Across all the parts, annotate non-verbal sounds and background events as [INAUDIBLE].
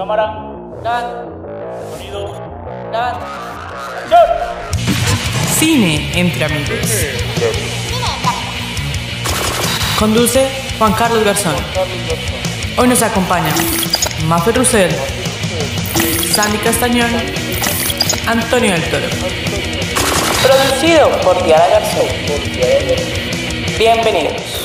Cámara. Dan. Sonido. Dan. ¡Acción! Cine entre amigos. Conduce Juan Carlos Garzón. Hoy nos acompañan Mafe Russell, Sandy Castañón, Antonio del Toro. Producido por Diana Garzón. Bienvenidos.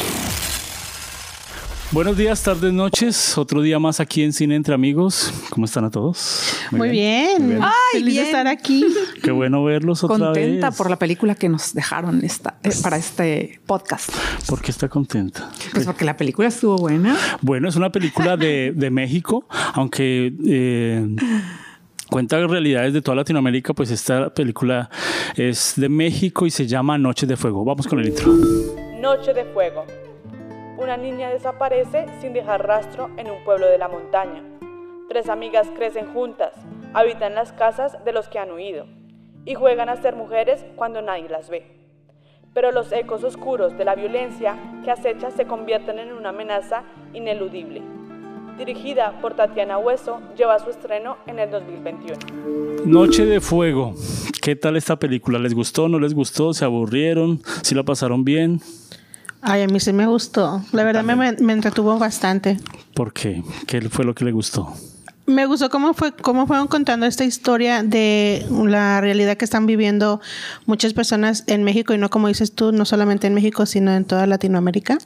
Buenos días, tardes, noches. Otro día más aquí en Cine Entre Amigos. ¿Cómo están a todos? Muy bien. Ay, Feliz bien. de estar aquí. [LAUGHS] Qué bueno verlos otra Contenta vez. por la película que nos dejaron esta, eh, para este podcast. ¿Por qué está contenta? Pues porque la película estuvo buena. Bueno, es una película de, de México, aunque eh, cuenta realidades de toda Latinoamérica, pues esta película es de México y se llama Noches de Fuego. Vamos con el intro. Noche de fuego. Una niña desaparece sin dejar rastro en un pueblo de la montaña. Tres amigas crecen juntas, habitan las casas de los que han huido y juegan a ser mujeres cuando nadie las ve. Pero los ecos oscuros de la violencia que acecha se convierten en una amenaza ineludible. Dirigida por Tatiana Hueso, lleva su estreno en el 2021. Noche de Fuego. ¿Qué tal esta película? ¿Les gustó? ¿No les gustó? ¿Se aburrieron? ¿Sí la pasaron bien? Ay, a mí sí me gustó. La verdad me, me entretuvo bastante. ¿Por qué? ¿Qué fue lo que le gustó? Me gustó cómo fue cómo fueron contando esta historia de la realidad que están viviendo muchas personas en México y no como dices tú, no solamente en México, sino en toda Latinoamérica.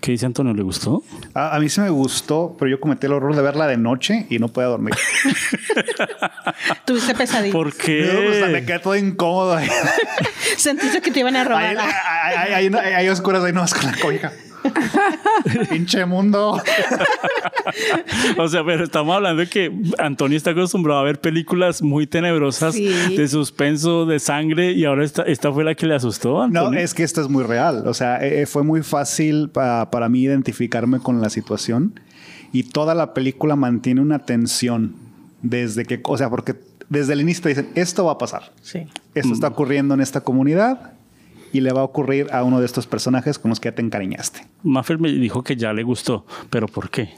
¿Qué dice Antonio? ¿Le gustó? A, a mí sí me gustó, pero yo cometí el horror de verla de noche y no podía dormir. [LAUGHS] Tuviste pesadillas. ¿Por O sea, me qué? quedé todo incómodo. ahí. [LAUGHS] Sentiste que te iban a robar. hay, hay, hay- hay oscuras ahí nomás con la cobija. [LAUGHS] Pinche mundo. [LAUGHS] O sea, pero estamos hablando de que Antonio está acostumbrado a ver películas muy tenebrosas Sí. de suspenso, de sangre, y ahora esta, esta fue la que le asustó. No, Antonio. es que esto es muy real. O sea, eh, fue muy fácil pa- para mí identificarme con la situación y toda la película mantiene una tensión desde que, o sea, porque desde el inicio te dicen, esto va a pasar. Sí. Esto está ocurriendo en esta comunidad y le va a ocurrir a uno de estos personajes con los que ya te encariñaste. Maffer me dijo que ya le gustó, pero ¿por qué?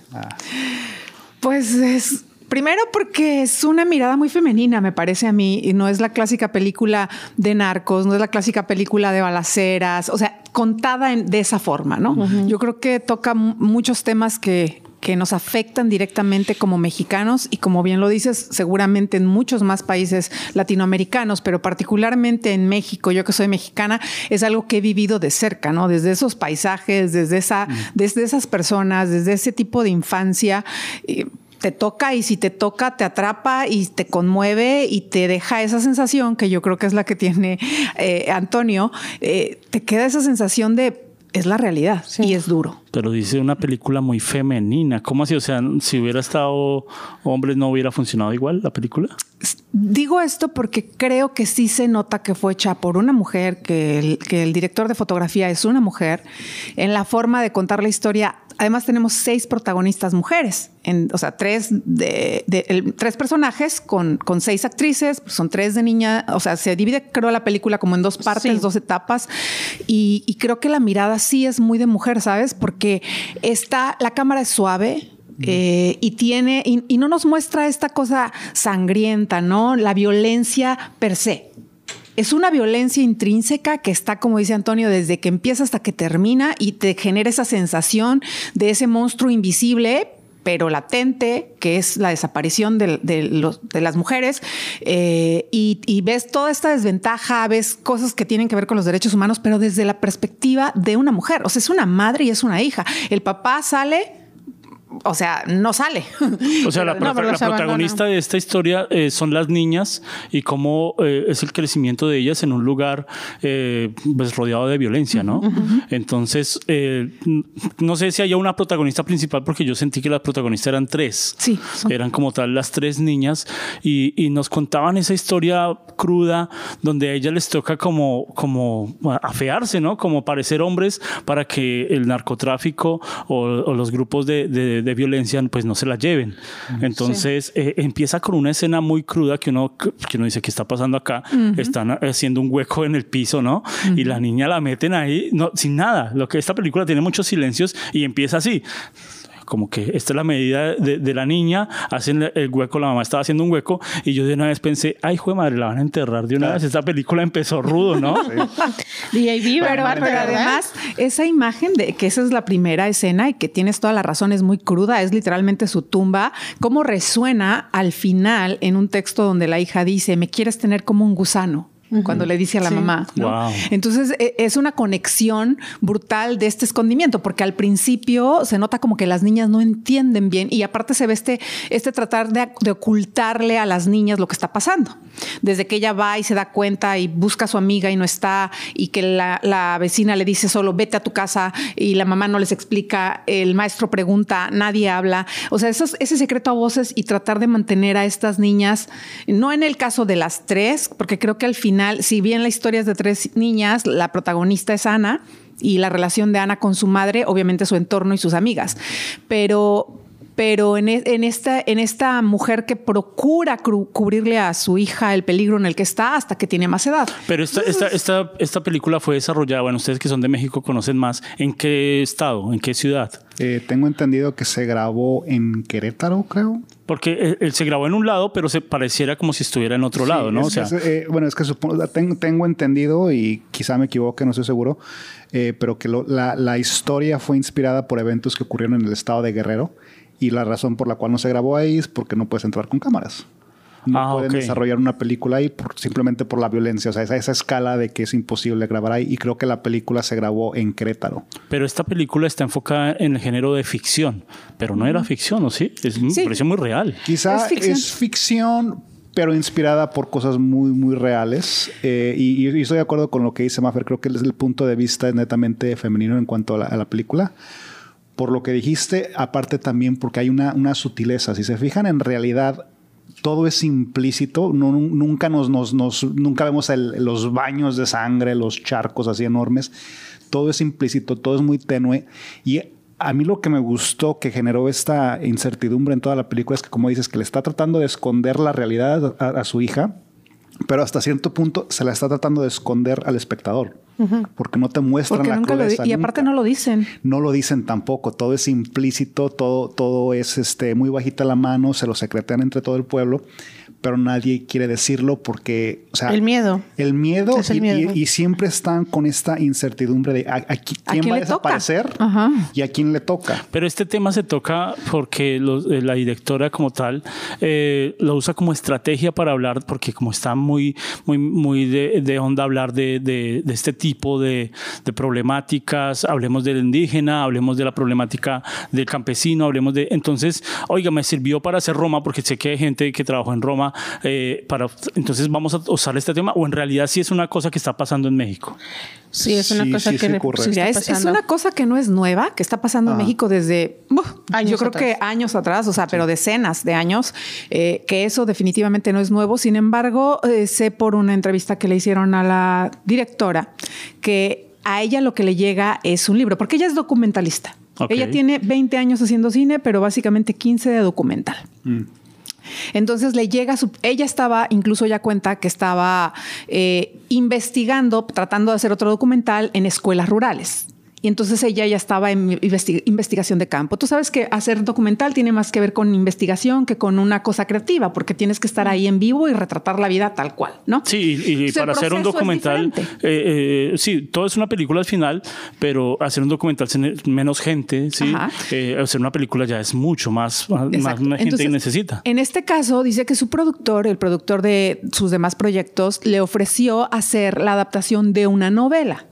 Pues es. Primero porque es una mirada muy femenina, me parece a mí, y no es la clásica película de narcos, no es la clásica película de balaceras, o sea, contada en- de esa forma, ¿no? Yo creo que toca mu- muchos temas que, que nos afectan directamente como mexicanos y como bien lo dices, seguramente en muchos más países latinoamericanos, pero particularmente en México, yo que soy mexicana, es algo que he vivido de cerca, ¿no? Desde esos paisajes, desde, esa, desde esas personas, desde ese tipo de infancia. eh, te toca y si te toca te atrapa y te conmueve y te deja esa sensación que yo creo que es la que tiene eh, Antonio, eh, te queda esa sensación de es la realidad y es duro. Pero dice una película muy femenina. ¿Cómo así? O sea, si hubiera estado hombres, ¿no hubiera funcionado igual la película? Digo esto porque creo que sí se nota que fue hecha por una mujer, que el, que el director de fotografía es una mujer, en la forma de contar la historia. Además tenemos seis protagonistas mujeres, en, o sea, tres, de, de- el- tres personajes con, con seis actrices, son tres de niña, o sea, se divide creo la película como en dos partes, Sí. dos etapas, y, y creo que la mirada sí es muy de mujer, ¿sabes? Porque está, la cámara es suave, eh, y tiene, y, y no nos muestra esta cosa sangrienta, ¿no? La violencia per se. Es una violencia intrínseca que está, como dice Antonio, desde que empieza hasta que termina y te genera esa sensación de ese monstruo invisible, pero latente, que es la desaparición de, de las mujeres. eh, y, y ves toda esta desventaja, ves cosas que tienen que ver con los derechos humanos, pero desde la perspectiva de una mujer. O sea, es una madre y es una hija. El papá sale. O sea, no sale. O sea, la, [LAUGHS] No, la protagonista de esta historia eh, son las niñas y cómo eh, es el crecimiento de ellas en un lugar eh, pues, rodeado de violencia, ¿no? Entonces, eh, no sé si haya una protagonista principal porque yo sentí que las protagonistas eran tres. Sí, son- Eran como tal las tres niñas y, y nos contaban esa historia cruda donde a ellas les toca como, como afearse, ¿no? Como parecer hombres para que el narcotráfico o, o los grupos de, de- de violencia pues no se la lleven. Entonces eh, empieza con una escena muy cruda que uno, que uno dice, ¿qué está pasando acá? Están haciendo un hueco en el piso, ¿no? Y la niña la meten ahí no, sin nada. Lo que esta película tiene muchos silencios y empieza así como que esta es la medida de, de la niña, hacen el hueco, la mamá estaba haciendo un hueco y yo de una vez pensé, ay, hijo de madre, la van a enterrar de una vez. Esta película empezó rudo, ¿no? Ahí vive, Pero, además, esa imagen de que esa es la primera escena y que tienes toda la razón, es muy cruda, es literalmente su tumba, cómo resuena al final en un texto donde la hija dice, me quieres tener como un gusano. Cuando le dice a la Sí. mamá. ¿no? Wow. Entonces e- es una conexión brutal de este escondimiento, porque al principio se nota como que las niñas no entienden bien y aparte se ve este, este tratar de, de ocultarle a las niñas lo que está pasando. Desde que ella va y se da cuenta y busca a su amiga y no está, y que la, la vecina le dice solo vete a tu casa y la mamá no les explica, el maestro pregunta, nadie habla. O sea, eso es- ese secreto a voces y tratar de mantener a estas niñas, no en el caso de las tres, porque creo que al final, si bien la historia es de tres niñas, la protagonista es Ana y la relación de Ana con su madre, obviamente su entorno y sus amigas. Pero, pero en, e- en esta, en esta mujer que procura cubrirle a su hija el peligro en el que está hasta que tiene más edad. Pero esta, esta, esta, esta película fue desarrollada, bueno, ustedes que son de México conocen más, ¿en qué estado, en qué ciudad? Eh, tengo entendido que se grabó en Querétaro, creo. Porque él, él se grabó en un lado, pero se pareciera como si estuviera en otro lado, ¿no? Es o sea, es, eh, bueno, es que supongo, tengo, tengo entendido y quizá me equivoque, no estoy seguro, eh, pero que lo- la, la historia fue inspirada por eventos que ocurrieron en el estado de Guerrero y la razón por la cual no se grabó ahí es porque no puedes entrar con cámaras. No Ah, pueden desarrollar una película ahí por- simplemente por la violencia, o sea, esa, esa escala de que es imposible grabar ahí y creo que la película se grabó en Querétaro. pero esta película está enfocada en el género de ficción, pero no era ficción, ¿o sí? Es, me Sí. parece muy real. Quizá Es ficción. es ficción, pero inspirada por cosas muy, muy reales. Eh, y, y estoy de acuerdo con lo que dice Maffer. Creo que desde el punto de vista es netamente femenino en cuanto a la, a la película. Por lo que dijiste, aparte también porque hay una, sutileza. Si se fijan, en realidad todo es implícito. Nunca, nos, nos, nos- nunca vemos los baños de sangre, los charcos así enormes. Todo es implícito, todo es muy tenue. Y a mí lo que me gustó que generó esta incertidumbre en toda la película es que, como dices, que le está tratando de esconder la realidad a su hija, pero hasta cierto punto se la está tratando de esconder al espectador. Porque no te muestran Porque la nunca lo crudeza, y aparte nunca no lo dicen. no lo dicen tampoco, todo es implícito, todo, todo es este, muy bajita la mano, se lo secretean entre todo el pueblo, pero nadie quiere decirlo porque, o sea, El miedo. el miedo, Es el y, miedo. y- y siempre están con esta incertidumbre de a, a ¿A quién quién va a desaparecer Ajá. y a quién le toca. Pero este tema se toca porque los- eh, la directora como tal eh, lo usa como estrategia para hablar, porque como está muy, muy, muy de, de onda hablar de, de- de este tipo de, de problemáticas, hablemos del indígena, hablemos de la problemática del campesino, hablemos de... Entonces, oiga, me sirvió para hacer Roma, porque sé que hay gente que trabajó en Roma, eh, para, entonces vamos a usar este tema, o en realidad sí es una cosa que está pasando en México. Sí, es una Sí, cosa sí, que sí está Mira, es, una cosa que no es nueva, que está pasando en. México desde uf, Años yo creo atrás. que años atrás, o sea, pero decenas de años, eh, que eso definitivamente no es nuevo. Sin embargo, eh, sé por una entrevista que le hicieron a la directora que a ella lo que le llega es un libro, porque ella es documentalista. Ella tiene 20 años haciendo cine, pero básicamente 15 de documental. Entonces le llega su. Ella estaba, incluso ya cuenta que estaba eh, investigando, tratando de hacer otro documental en escuelas rurales. Y entonces ella ya estaba en investi- investigación de campo. Tú sabes que hacer documental tiene más que ver con investigación que con una cosa creativa, porque tienes que estar ahí en vivo y retratar la vida tal cual, ¿no? Sí, y, Entonces, para hacer un documental, eh, eh, sí, todo es una película al final, pero hacer un documental sin menos gente, sí. Eh, hacer una película ya es mucho más, más gente que necesita. En este caso, dice que su productor, el productor de sus demás proyectos, le ofreció hacer la adaptación de una novela.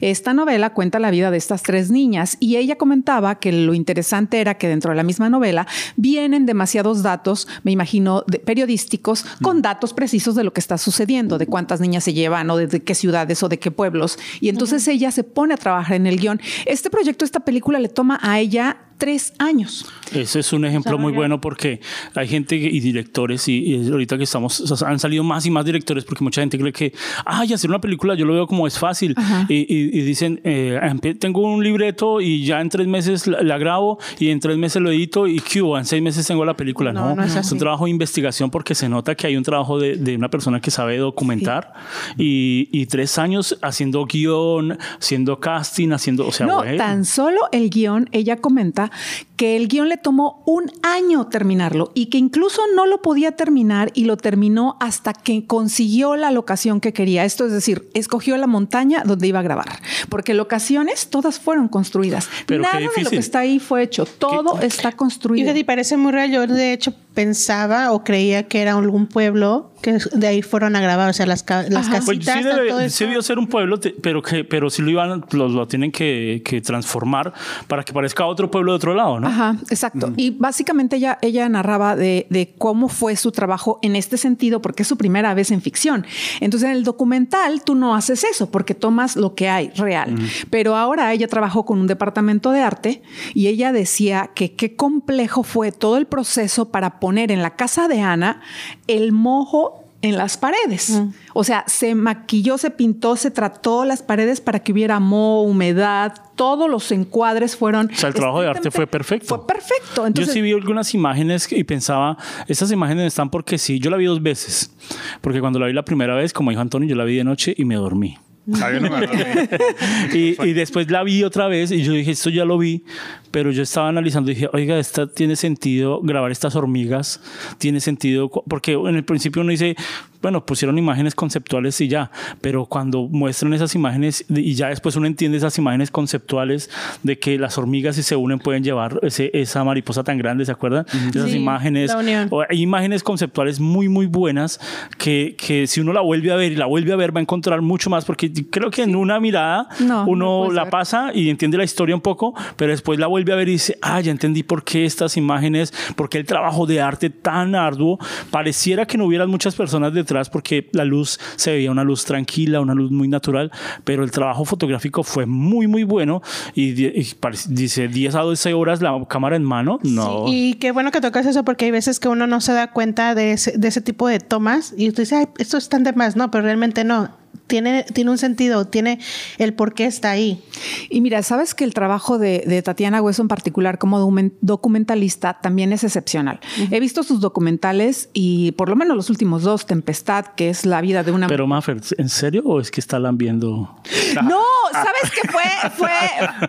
Esta novela cuenta la vida de estas tres niñas y ella comentaba que lo interesante era que dentro de la misma novela vienen demasiados datos, me imagino, de- periodísticos, con datos precisos de lo que está sucediendo, de cuántas niñas se llevan o de, qué ciudades o de qué pueblos. Y entonces ella se pone a trabajar en el guion. Este proyecto, esta película le toma a ella tres años. Ese es un ejemplo muy bueno porque hay gente que- y directores y, y ahorita que estamos, o sea, han salido más y más directores porque mucha gente cree que, ay, hacer una película yo lo veo como es fácil y, y- y dicen, eh, empe- tengo un libreto y ya en tres meses la, la grabo y en tres meses lo edito y ¿qué hubo? en seis meses tengo la película. No, No, no es es, un trabajo de investigación porque se nota que hay un trabajo de, de una persona que sabe documentar y, y tres años haciendo guion, haciendo casting, haciendo, o sea, no, bueno. tan solo el guion, ella comenta que el guion le tomó un año terminarlo y que incluso no lo podía terminar y lo terminó hasta que consiguió la locación que quería. Esto es decir, escogió la montaña donde iba a grabar, porque locaciones todas fueron construidas. Pero qué Nada de lo que está ahí fue hecho, todo está construido. Fíjate, y parece muy real. Yo, de hecho, pensaba o creía que era algún pueblo que de ahí fueron a grabar, o sea, las, las Ajá. Pues casitas, sí, todo debe, sí debió ser un pueblo, te- pero que pero sí lo iban lo, lo tienen que, que transformar para que parezca otro pueblo de otro lado, ¿no? Ajá, exacto. Y básicamente ella, ella narraba de, de cómo fue su trabajo en este sentido, porque es su primera vez en ficción. Entonces, en el documental tú no haces eso, porque tomas lo que hay real. Pero ahora ella trabajó con un departamento de arte y ella decía que qué complejo fue todo el proceso para poner en la casa de Ana el mojo en las paredes. O sea, se maquilló, se pintó, se trató las paredes para que hubiera moho, humedad, todos los encuadres fueron... O sea, el trabajo de arte fue perfecto. Fue perfecto. Entonces, yo sí vi algunas imágenes y pensaba, estas imágenes están porque sí, yo la vi dos veces, porque cuando la vi la primera vez, como dijo Antonio, yo la vi de noche y me dormí. [LAUGHS] Y, después la vi otra vez y yo dije, esto ya lo vi, pero yo estaba analizando y dije, oiga, esta tiene sentido grabar estas hormigas, tiene sentido, porque en el principio uno dice, bueno, pusieron imágenes conceptuales y ya, pero cuando muestran esas imágenes y ya después uno entiende esas imágenes conceptuales de que las hormigas si se unen pueden llevar ese- esa mariposa tan grande, ¿se acuerdan? Esas Sí, imágenes, o hay imágenes conceptuales muy, muy buenas que, que si uno la vuelve a ver y la vuelve a ver va a encontrar mucho más porque creo que en una mirada No, no uno puedes la ver. pasa y entiende la historia un poco, pero después la vuelve a ver y dice, ah, ya entendí por qué estas imágenes, por qué el trabajo de arte tan arduo, pareciera que no hubieran muchas personas detrás porque la luz se veía una luz tranquila, una luz muy natural, pero el trabajo fotográfico fue muy, muy bueno y, y dice 10 a 12 horas la cámara en mano, no. Y qué bueno que tocas eso porque hay veces que uno no se da cuenta de ese, de ese tipo de tomas y usted dice, Ay, esto están de más, no, pero realmente no. Tiene, tiene un sentido, tiene el por qué está ahí. Y mira, sabes que el trabajo de, de Tatiana Hueso en particular como documen- documentalista también es excepcional. He visto sus documentales y por lo menos los últimos dos, Tempestad, que es la vida de una... Pero Maffer, ¿en serio o es que está lambiendo? [LAUGHS] no, ¿sabes qué fue? Fue...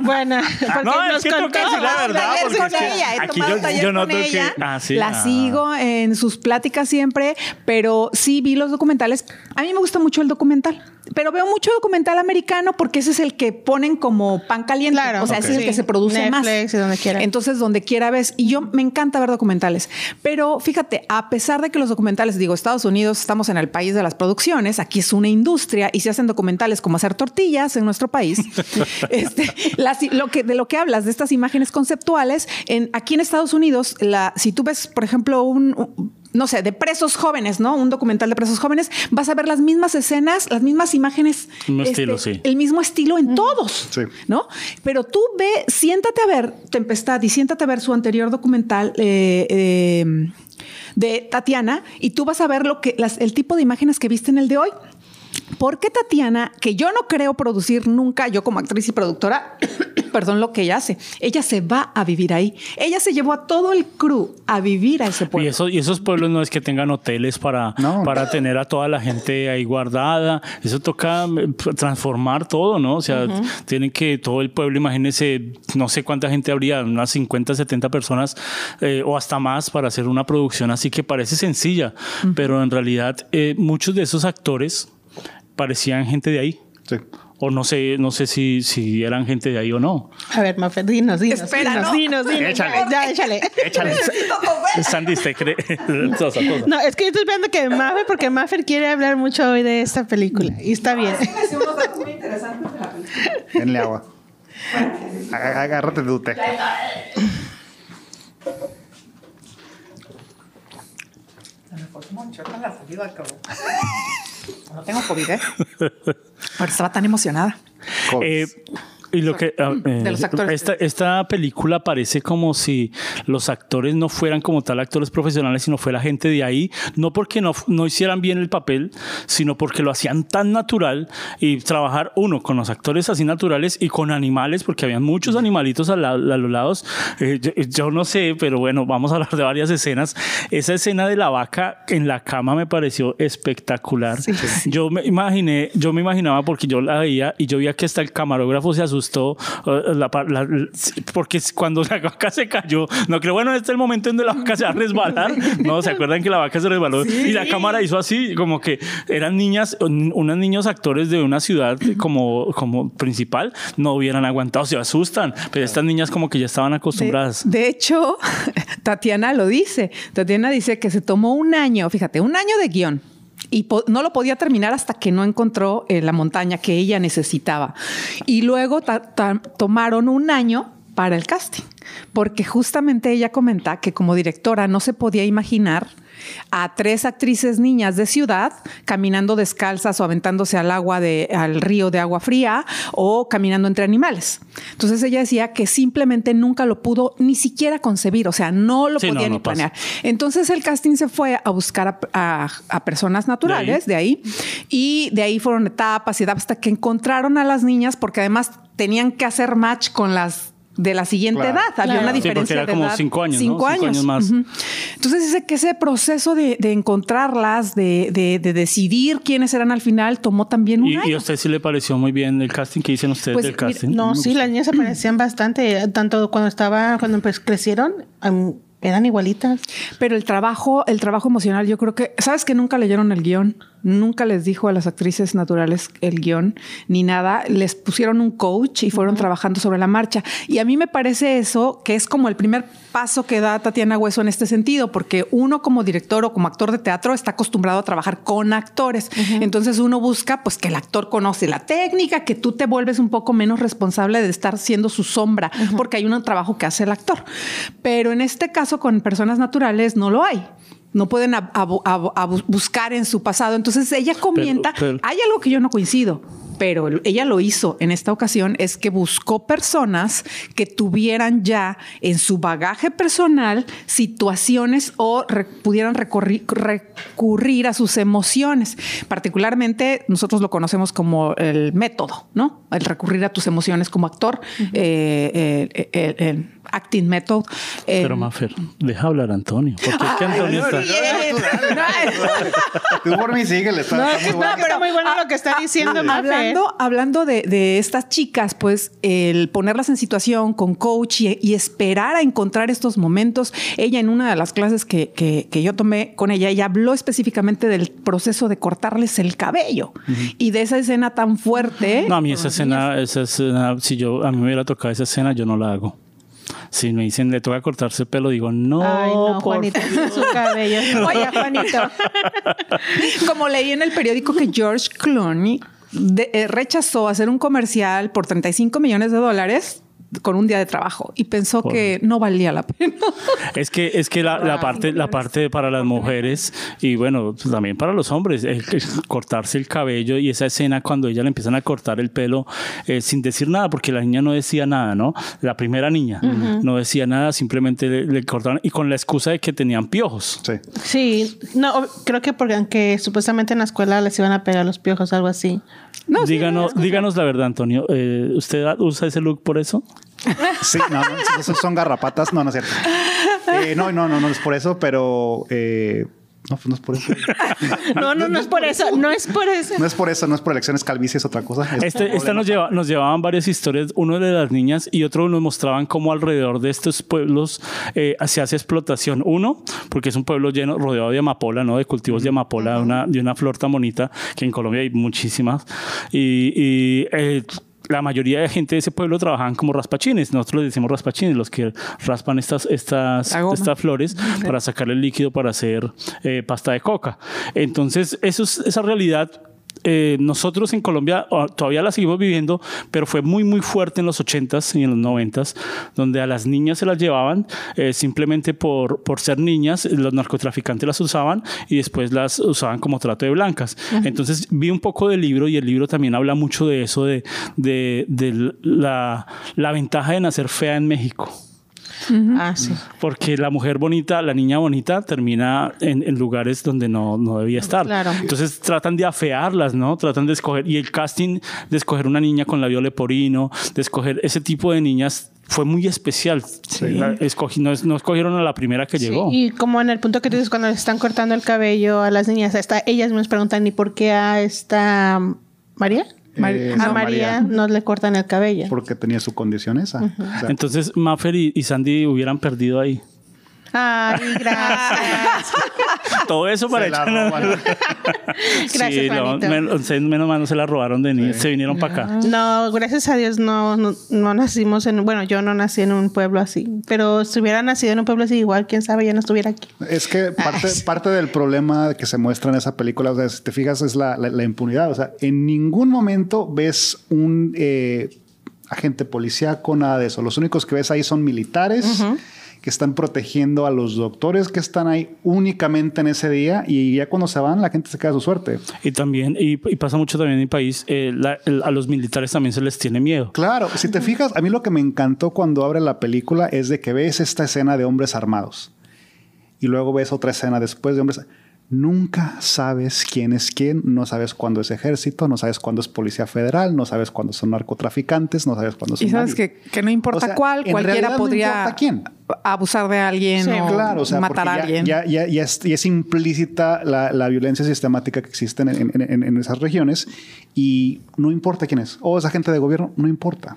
Bueno, [LAUGHS] porque No, es nos que toca contó la verdad, porque con es que ella, aquí yo- yo con noto que- ella, ah, sí, la ah. sigo en sus pláticas siempre, pero sí vi los documentales. A mí me gusta mucho el documental, pero veo mucho documental americano porque ese es el que ponen como pan caliente, Claro, o sea, ese es el que se produce más. Netflix y donde quiera. Entonces, donde quiera ves. Y yo me encanta ver documentales. Pero fíjate, a pesar de que los documentales, digo, Estados Unidos, estamos en el país de las producciones, aquí es una industria y se hacen documentales como hacer tortillas en nuestro país. [LAUGHS] [LAUGHS] este, las- lo que, de lo que hablas, de estas imágenes conceptuales, en, aquí en Estados Unidos, la, si tú ves, por ejemplo, un, un- no sé, de presos jóvenes, ¿no? Un documental de presos jóvenes, vas a ver las mismas escenas, las mismas imágenes. este, Mismo estilo, sí. El mismo estilo en todos. Sí. ¿no? Pero tú ve, siéntate a ver Tempestad y siéntate a ver su anterior documental eh, eh, de Tatiana y tú vas a ver lo que las- el tipo de imágenes que viste en el de hoy. Porque Tatiana, que yo no creo producir nunca, yo como actriz y productora, [COUGHS] perdón, lo que ella hace, ella se va a vivir ahí. Ella se llevó a todo el crew a vivir a ese Y, pueblo. eso, y esos pueblos no es que tengan hoteles para, No. para tener a toda la gente ahí guardada. Eso toca eh, transformar todo, ¿no? O sea, tienen que todo el pueblo, imagínense, no sé cuánta gente habría, unas 50, 70 personas eh, o hasta más para hacer una producción así que parece sencilla, pero en realidad eh, muchos de esos actores parecían gente de ahí. Sí. O no sé, no sé si, si eran gente de ahí o no. A ver, Mafer, dinos, dinos. Espera, dinos, no. dinos, dinos. Échale. Ya, échale. Échale. [LAUGHS] Sandy, ¿te cree? [LAUGHS] Tosa, tosa. No, es que yo estoy esperando que Mafer, porque Mafer quiere hablar mucho hoy de esta película. Y está bien. Denle agua. Ag- Agárrate de té. [LAUGHS] No tengo COVID, ¿eh? [LAUGHS] Ahora estaba tan emocionada. COVID. Eh, y lo que ah, eh, De los actores. Esta, esta película parece como si los actores no fueran como tal actores profesionales, sino fuera gente de ahí, no porque no, no hicieran bien el papel, sino porque lo hacían tan natural y trabajar uno con los actores así naturales y con animales, porque habían muchos animalitos a, la- a los lados. Eh, yo, yo no sé, pero bueno, vamos a hablar de varias escenas. Esa escena de la vaca en la cama me pareció espectacular. Yo me imaginé, yo me imaginaba porque yo la veía y yo veía que hasta el camarógrafo se asustaba asustó la pa- la- porque cuando la vaca se cayó, no creo, bueno, este es el momento en donde la vaca se va a resbalar. No, ¿se acuerdan que la vaca se resbaló? Y la cámara hizo así, como que eran niñas, un- unos niños actores de una ciudad como, como principal, no hubieran aguantado, se asustan. Pero estas niñas como que ya estaban acostumbradas. De, de hecho, [LAUGHS] Tatiana lo dice. Tatiana dice que se tomó un año, fíjate, un año de guion. Y no lo podía terminar hasta que no encontró eh, la montaña que ella necesitaba. Y luego tomaron un año para el casting, porque justamente ella comenta que como directora no se podía imaginar a tres actrices niñas de ciudad caminando descalzas o aventándose al agua de al río de agua fría o caminando entre animales. Entonces ella decía que simplemente nunca lo pudo ni siquiera concebir, o sea, no lo Sí, podía no ni planear. Entonces el casting se fue a buscar a, a- a personas naturales de ahí. y de ahí fueron etapas y etapas hasta que encontraron a las niñas porque además tenían que hacer match con las de la siguiente Claro. edad. Había Claro. una Sí, diferencia era de como edad. cinco años, ¿no? Cinco Cinco años. años más. Entonces dice que ese proceso de, de encontrarlas, de, de- de decidir quiénes eran al final, tomó también un Y, y año. a usted sí le pareció muy bien el casting que dicen ustedes Pues, del mira, casting. No, sí, las niñas se parecían bastante. Tanto cuando estaba, cuando pues, crecieron, am, eran igualitas. Pero el trabajo, el trabajo emocional, yo creo que, ¿sabes que nunca leyeron el guion? Nunca les dijo a las actrices naturales el guion ni nada. Les pusieron un coach y fueron trabajando sobre la marcha. Y a mí me parece eso que es como el primer paso que da Tatiana Hueso en este sentido, porque uno como director o como actor de teatro está acostumbrado a trabajar con actores. Entonces uno busca pues que el actor conoce la técnica, que tú te vuelves un poco menos responsable de estar siendo su sombra, porque hay un trabajo que hace el actor. Pero en este caso con personas naturales no lo hay. No pueden a- a- a- a bu- buscar en su pasado. Entonces ella comenta, pero- hay algo que yo no coincido, pero ella lo hizo en esta ocasión, es que buscó personas que tuvieran ya en su bagaje personal situaciones o re- pudieran recurrir a sus emociones. Particularmente nosotros lo conocemos como el método, ¿no? El recurrir a tus emociones como actor, eh, eh, eh, acting method. eh, Pero Mafer, deja hablar a Antonio. Porque es que Antonio está. Tú por mí síguele, está, No, está es muy que bueno. está, pero muy bueno lo que está diciendo, Mafe. Hablando, hablando de, de estas chicas, pues el ponerlas en situación con coach y, y esperar a encontrar estos momentos. Ella en una de las clases que, que- que yo tomé con ella, ella habló específicamente del proceso de cortarles el cabello y de esa escena tan fuerte. No, a mí esa escena, esa escena, si yo a mí me hubiera tocado esa escena, yo no la hago. Si me dicen le toca cortarse el pelo, digo, no, Ay, no, por Juanito, su cabello. [LAUGHS] Oye, Juanito. Como leí en el periódico que George Clooney de- eh, rechazó hacer un comercial por 35 millones de dólares con un día de trabajo y pensó que no valía la pena. [LAUGHS] Es que, es que la, la parte, la parte para las mujeres y bueno, pues también para los hombres, el, el [LAUGHS] cortarse el cabello y esa escena cuando ella le empiezan a cortar el pelo eh, sin decir nada, porque la niña no decía nada, ¿no? La primera niña no decía nada, simplemente le, le cortaron y con la excusa de que tenían piojos. Sí. Sí, no, creo que porque aunque supuestamente en la escuela les iban a pegar los piojos, algo así. No, sí, díganos, díganos la verdad, Antonio. eh, ¿Usted usa ese look por eso? [LAUGHS] Sí, no, no, esos son garrapatas. No, no es cierto. Eh, no, no, no, no es por eso, pero eh, no, pues no es por eso. [LAUGHS] No, no, no es por eso, no es por eso. No es por eso, no es por elecciones calvicie, es otra cosa. Es Este, esta nos, lleva, nos llevaban varias historias, uno de las niñas y otro nos mostraban cómo alrededor de estos pueblos eh, se hace explotación. Uno, porque es un pueblo lleno, rodeado de amapola, ¿no? De cultivos de amapola, de, una, de una flor tan bonita, que en Colombia hay muchísimas. Y, y, eh, la mayoría de gente de ese pueblo trabajaban como raspachines. Nosotros les decimos raspachines, los que raspan estas, estas, estas flores [LAUGHS] para sacar el líquido para hacer eh, pasta de coca. Entonces, eso es, esa realidad eh, nosotros en Colombia ah, todavía la seguimos viviendo, pero fue muy, muy fuerte en los 80s y en los 90s, donde a las niñas se las llevaban eh, simplemente por, por ser niñas, los narcotraficantes las usaban y después las usaban como trato de blancas. Entonces vi un poco del libro y el libro también habla mucho de eso, de, de, de la, la ventaja de nacer fea en México. Ah, sí. Porque la mujer bonita, la niña bonita, termina en, en lugares donde no, no debía estar. Claro. Entonces tratan de afearlas, ¿no? Tratan de escoger. Y el casting de escoger una niña con labio leporino, de escoger ese tipo de niñas, fue muy especial. La- escogí- no, es- no escogieron a la primera que Sí, llegó. Y como en el punto que tú dices, cuando les están cortando el cabello a las niñas, hasta ellas me preguntan, ¿y por qué a esta María? Mar- Eh, A no, María no le cortan el cabello. Porque tenía su condición esa. O sea, Entonces, Maffer y, y Sandy hubieran perdido ahí. Ay, [LAUGHS] gracias. [LAUGHS] Todo eso para echar- roban. [LAUGHS] Gracias, Sí, no, men- menos mal no se la robaron de ni se vinieron para acá. No, gracias a Dios no, no, no nacimos en, bueno, yo no nací en un pueblo así, pero si hubiera nacido en un pueblo así, igual, quién sabe, ya no estuviera aquí. Es que parte, parte del problema que se muestra en esa película, o sea, si te fijas, es la, la- la impunidad. O sea, en ningún momento ves un eh, agente policíaco, nada de eso. Los únicos que ves ahí son militares que están protegiendo a los doctores que están ahí únicamente en ese día y ya cuando se van la gente se queda a su suerte. Y también, y, y pasa mucho también en mi país, eh, la- el- a los militares también se les tiene miedo. Claro, si te fijas, a mí lo que me encantó cuando abre la película es de que ves esta escena de hombres armados y luego ves otra escena después de hombres. Nunca sabes quién es quién, no sabes cuándo es ejército, no sabes cuándo es policía federal, no sabes cuándo son narcotraficantes, no sabes cuándo son. Y sabes que, que no importa O sea, cuál, cualquiera no podría importa quién. abusar de alguien Sí, o Claro, o sea, matar a alguien. Ya, ya, ya, es, ya es implícita la, la violencia sistemática que existe en, en- en- en esas regiones y no importa quién es. O es agente de gobierno, no importa.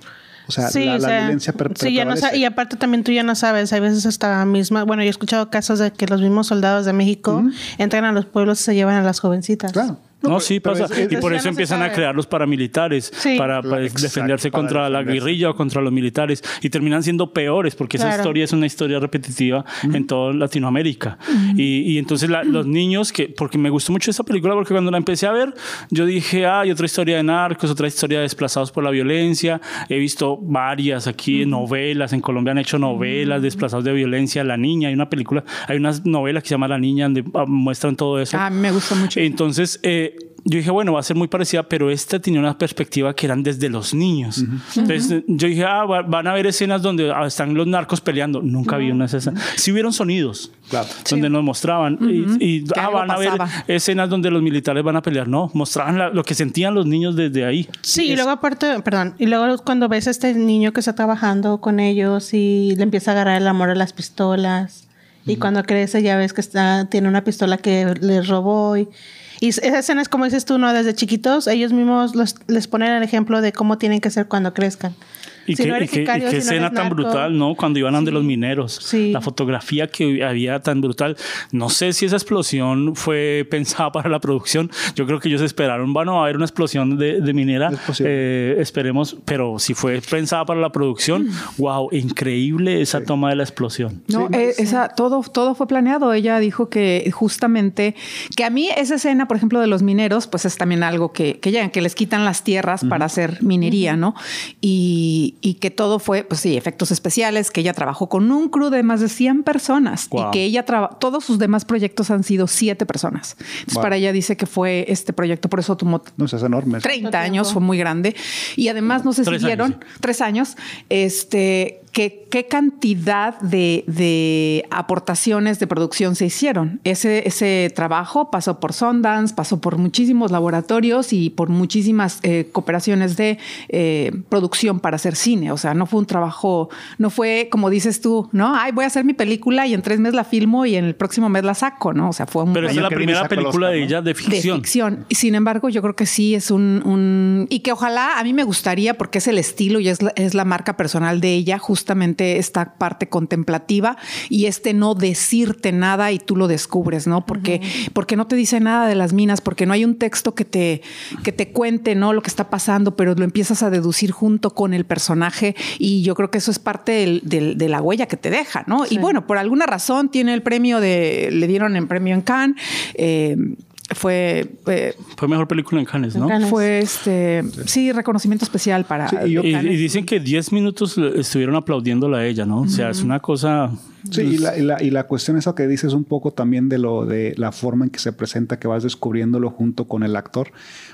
O sea, Sí, la, o la sea, violencia sí, ya no y aparte también tú ya no sabes, hay veces hasta misma, bueno, yo he escuchado casos de que los mismos soldados de México entran a los pueblos y se llevan a las jovencitas. Claro. No, sí pasa. es- y por eso no empiezan a crear los paramilitares Sí. para, Claro, para exacto, defenderse para contra la guerrilla o contra los militares. Y terminan siendo peores porque esa historia es una historia repetitiva en toda Latinoamérica. y, y entonces la- los niños, que porque me gustó mucho esa película porque cuando la empecé a ver, yo dije, ah, hay otra historia de narcos, otra historia de desplazados por la violencia. He visto varias aquí, novelas. En Colombia han hecho novelas, desplazados de violencia. La niña, hay una película, hay una novela que se llama La niña donde ah, muestran todo eso. Ah, a mí me gusta mucho. Entonces, eh, yo dije, bueno, va a ser muy parecida, pero esta tenía una perspectiva que eran desde los niños. Entonces, eh, yo dije, ah, va- van a haber escenas donde están los narcos peleando. Nunca vi una escena. Sí hubieron sonidos. Claro. Donde nos mostraban. Y, y, ah, van a ver pasaba. escenas donde los militares van a pelear. No, mostraban la- lo que sentían los niños desde ahí. Sí, y luego aparte, perdón, y luego cuando ves a este niño que está trabajando con ellos y le empieza a agarrar el amor a las pistolas y cuando crece ya ves que está tiene una pistola que les robó y, y esa escena es como dices tú, ¿no? Desde chiquitos ellos mismos los- les ponen el ejemplo de cómo tienen que ser cuando crezcan. Y Si qué, no y y si escena tan narco. brutal, ¿no? Cuando iban ante los mineros. Sí. La fotografía que había tan brutal. No sé si esa explosión fue pensada [LAUGHS] para la producción. Yo creo que ellos esperaron, bueno, va a haber una explosión de, de minera. Es posible. Eh, esperemos, pero si fue pensada para la producción, wow, increíble esa toma de la explosión. No, eh, esa, todo, todo fue planeado. Ella dijo que justamente, que a mí esa escena, por ejemplo, de los mineros, pues es también algo que, que llegan, que les quitan las tierras para hacer minería, ¿no? Y, y que todo fue, pues sí, efectos especiales, que ella trabajó con un crew de más de 100 personas Wow. y que ella traba- todos sus demás proyectos han sido siete personas. Entonces, Wow. para ella dice que fue este proyecto, por eso tomó No, eso es enorme. 30 años, fue muy grande. Y además no se Tres siguieron, años, tres años, este, que, qué cantidad de, de aportaciones de producción se hicieron. Ese, ese trabajo pasó por Sundance, pasó por muchísimos laboratorios y por muchísimas eh, cooperaciones de eh, producción para hacer cine. O sea, no fue un trabajo, no fue como dices tú, ¿no? Ay, voy a hacer mi película y en tres meses la filmo y en el próximo mes la saco, ¿no? O sea, fue un Pero es la primera película de ella de de ficción. ficción. Y sin embargo, yo creo que sí es un, un- y que ojalá a mí me gustaría porque es el estilo y es la, es la marca personal de ella, justamente esta parte contemplativa y este no decirte nada y tú lo descubres, ¿no? Porque, porque no te dice nada de las minas, porque no hay un texto que te, que te cuente, ¿no? Lo que está pasando, pero lo empiezas a deducir junto con el personaje y yo creo que eso es parte del- del- de la huella que te deja, ¿no? Y bueno, por alguna razón tiene el premio de, le dieron el premio en Cannes. eh, fue eh, Fue mejor película en Cannes, ¿no? Cannes. fue este sí reconocimiento especial para Sí, y Y, dicen que 10 minutos estuvieron aplaudiéndola a ella, ¿no? O sea, es una cosa. Sí, y la, y, la, y la cuestión esa que dices un poco también de lo de la forma en que se presenta, que vas descubriéndolo junto con el actor.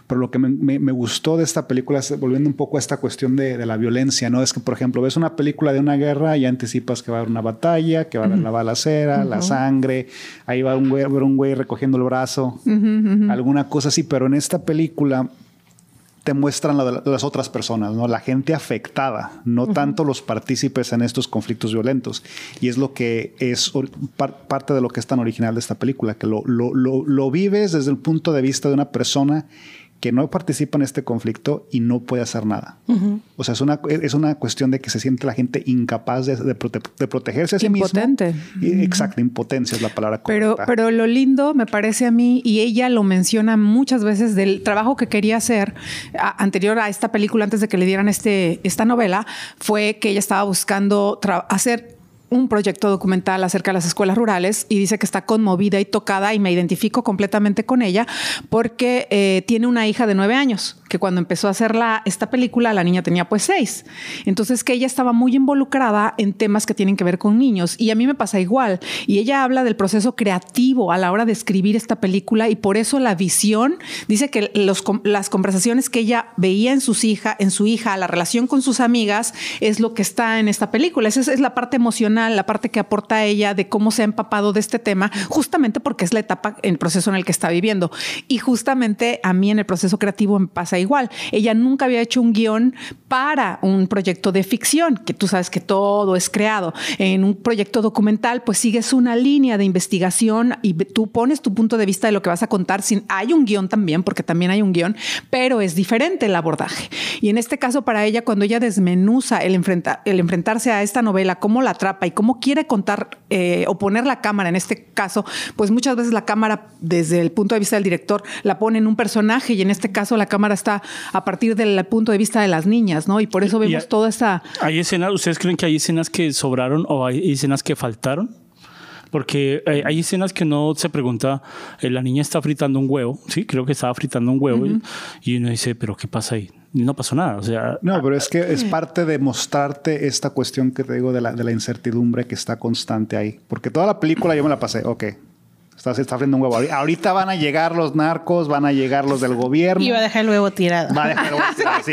Pero lo que me, me- me gustó de esta película, es, volviendo un poco a esta cuestión de, de la violencia, ¿no? Es que, por ejemplo, ves una película de una guerra y anticipas que va a haber una batalla, que va a haber la balacera, la sangre, ahí va un güey, un güey recogiendo el brazo, alguna cosa así. Pero en esta película te muestran la de la- de las otras personas, ¿no? La gente afectada, no tanto los partícipes en estos conflictos violentos. Y es lo que es par- parte de lo que es tan original de esta película, que lo, lo- lo- lo vives desde el punto de vista de una persona que no participa en este conflicto y no puede hacer nada. O sea, es una, es una cuestión de que se siente la gente incapaz de, de, prote- de protegerse a sí Impotente. mismo. Y- Exacto, impotencia es la palabra Pero, correcta. pero lo lindo me parece a mí, y ella lo menciona muchas veces del trabajo que quería hacer a- anterior a esta película, antes de que le dieran este, esta novela, fue que ella estaba buscando hacer un proyecto documental acerca de las escuelas rurales y dice que está conmovida y tocada y me identifico completamente con ella porque eh, tiene una hija de nueve años que cuando empezó a hacer la, esta película la niña tenía pues seis. Entonces que ella estaba muy involucrada en temas que tienen que ver con niños y a mí me pasa igual. Y ella habla del proceso creativo a la hora de escribir esta película y por eso la visión dice que los, las conversaciones que ella veía en sus hija, en su hija, la relación con sus amigas es lo que está en esta película. Esa es, la parte emocional, la parte que aporta ella de cómo se ha empapado de este tema, justamente porque es la etapa, el proceso en el que está viviendo. Y justamente a mí en el proceso creativo me pasa igual. Ella nunca había hecho un guion para un proyecto de ficción, que tú sabes que todo es creado. En un proyecto documental, pues sigues una línea de investigación y tú pones tu punto de vista de lo que vas a contar. Sin, hay un guion también, porque también hay un guion, pero es diferente el abordaje. Y en este caso, para ella, cuando ella desmenuza el, enfrenta- el enfrentarse a esta novela, cómo la atrapa y cómo quiere contar eh, o poner la cámara, en este caso, pues muchas veces la cámara, desde el punto de vista del director, la pone en un personaje y en este caso la cámara está a partir del punto de vista de las niñas, ¿no? Y por eso vemos a- toda esa... ¿Hay escenas, ustedes creen que hay escenas que sobraron o hay escenas que faltaron? Porque hay, hay escenas que uno se pregunta, eh, la niña está fritando un huevo, sí, creo que estaba fritando un huevo y- y uno dice, pero ¿qué pasa ahí? Y no pasó nada, o sea, No, pero es que es parte de mostrarte esta cuestión que te digo de la, de la incertidumbre que está constante ahí. Porque toda la película yo me la pasé, ok. Está, se está abriendo un huevo. Ahori- Ahorita van a llegar los narcos, van a llegar los del gobierno. Y va a dejar el huevo tirado. Va a dejar el huevo tirado, sí,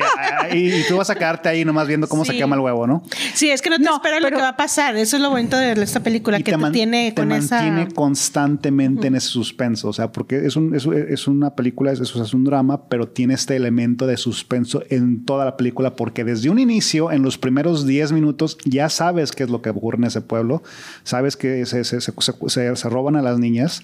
[LAUGHS] y, y tú vas a quedarte ahí nomás viendo cómo se quema el huevo, ¿no? Sí, es que no te No, esperas lo que va a pasar. Eso es lo bonito de esta película, que te, man- tiene te con esa... mantiene constantemente en ese suspenso. O sea, porque es, un, es, es una película, es, es un drama, pero tiene este elemento de suspenso en toda la película, porque desde un inicio, en los primeros 10 minutos, ya sabes qué es lo que ocurre en ese pueblo, sabes que se, se, se- se- se roban a las niñas,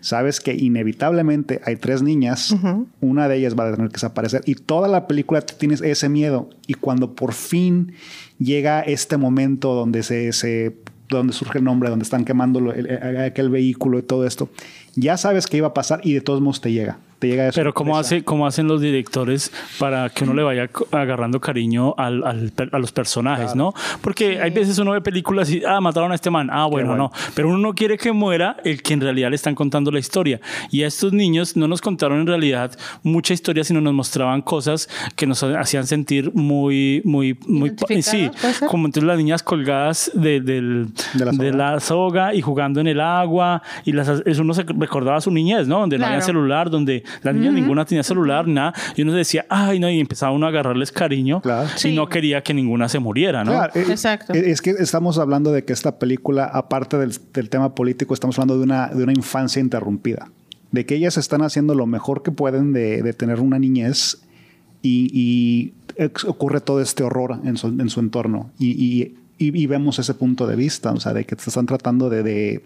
sabes que inevitablemente hay tres niñas, una de ellas va a tener que desaparecer, y toda la película tienes ese miedo, y cuando por fin llega este momento donde se, se donde surge el nombre, donde están quemando lo- el- el- aquel vehículo y todo esto, ya sabes que iba a pasar y de todos modos te llega. Te llega de Pero ¿cómo, hace, ¿cómo hacen los directores para que uno le vaya agarrando cariño al, al a los personajes, no? Porque hay veces uno ve películas y, ah, mataron a este man, ah, bueno, bueno. no. Pero uno no quiere que muera el que en realidad le están contando la historia. Y a estos niños no nos contaron en realidad mucha historia, sino nos mostraban cosas que nos hacían sentir muy, muy, muy... ¿Identificados, Sí, como entonces las niñas colgadas de, del- De la soga. de la soga y jugando en el agua. Y las, eso uno se recordaba su niñez, ¿no? Donde no había Claro. celular, donde las niñas ninguna tenía celular, nada. Y uno decía, ay, no, y empezaba uno a agarrarles cariño. Claro. Y Sí. no quería que ninguna se muriera, ¿no? Claro, eh, Exacto. eh, Es que estamos hablando de que esta película, aparte del, del tema político, estamos hablando de una, de una infancia interrumpida. De que ellas están haciendo lo mejor que pueden de, de tener una niñez y, y ocurre todo este horror en su, en su entorno. Y, y- y- y vemos ese punto de vista, o sea, de que te están tratando de, de,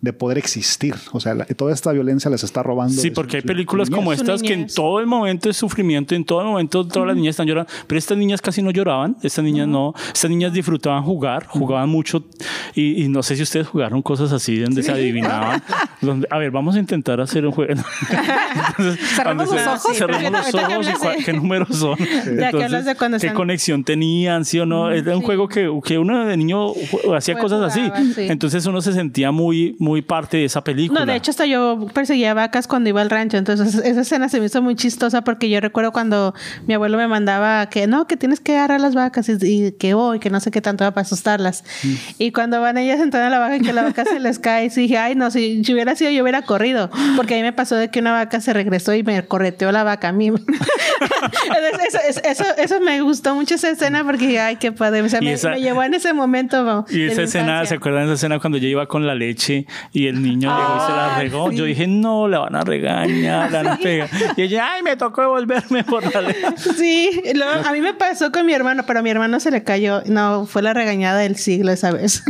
de poder existir. O sea, la- toda esta violencia les está robando. Sí, porque hay películas niñez. como estas que en todo el momento de sufrimiento, en todo el momento todas las niñas están llorando, pero estas niñas casi no lloraban, estas niñas no, estas niñas disfrutaban jugar, jugaban mucho y, y no sé si ustedes jugaron cosas así donde se adivinaban, [LAUGHS] donde, a ver, vamos a intentar hacer un juego. [LAUGHS] Entonces, Cerramos los ojos. cerramos los ojos y de- qué números son. [LAUGHS] Ya que hablas de qué están- conexión tenían, sí o no. Era un juego que, que uno de niño hacía cosas así. jugaba, sí. Entonces uno se sentía muy, muy parte de esa película. No, de hecho hasta yo perseguía vacas cuando iba al rancho, entonces [LAUGHS] esa escena se me hizo muy chistosa porque yo recuerdo cuando mi abuelo me mandaba que no, que tienes que agarrar las vacas y, y que voy, que no sé qué tanto para asustarlas. Y cuando van ellas entrando a la vaca y que la vaca se les cae, sí dije, ay no, si, si hubiera sido yo hubiera corrido, porque a mí me pasó de que una vaca se regresó y me correteó la vaca a mí. [LAUGHS] Eso, eso, eso, eso me gustó mucho esa escena porque dije, ay, qué padre, o sea, Y me, esa- me llevó en ese momento. Y esa escena. ¿se acuerdan de esa escena cuando ella iba con la leche y el niño llegó y se la regó. Yo dije, no, la van a regañar, la van a pegar. Y ella, ay, me tocó devolverme por la ley. Sí, a mí me pasó con mi hermano, pero a mi hermano se le cayó. No, fue la regañada del siglo esa vez.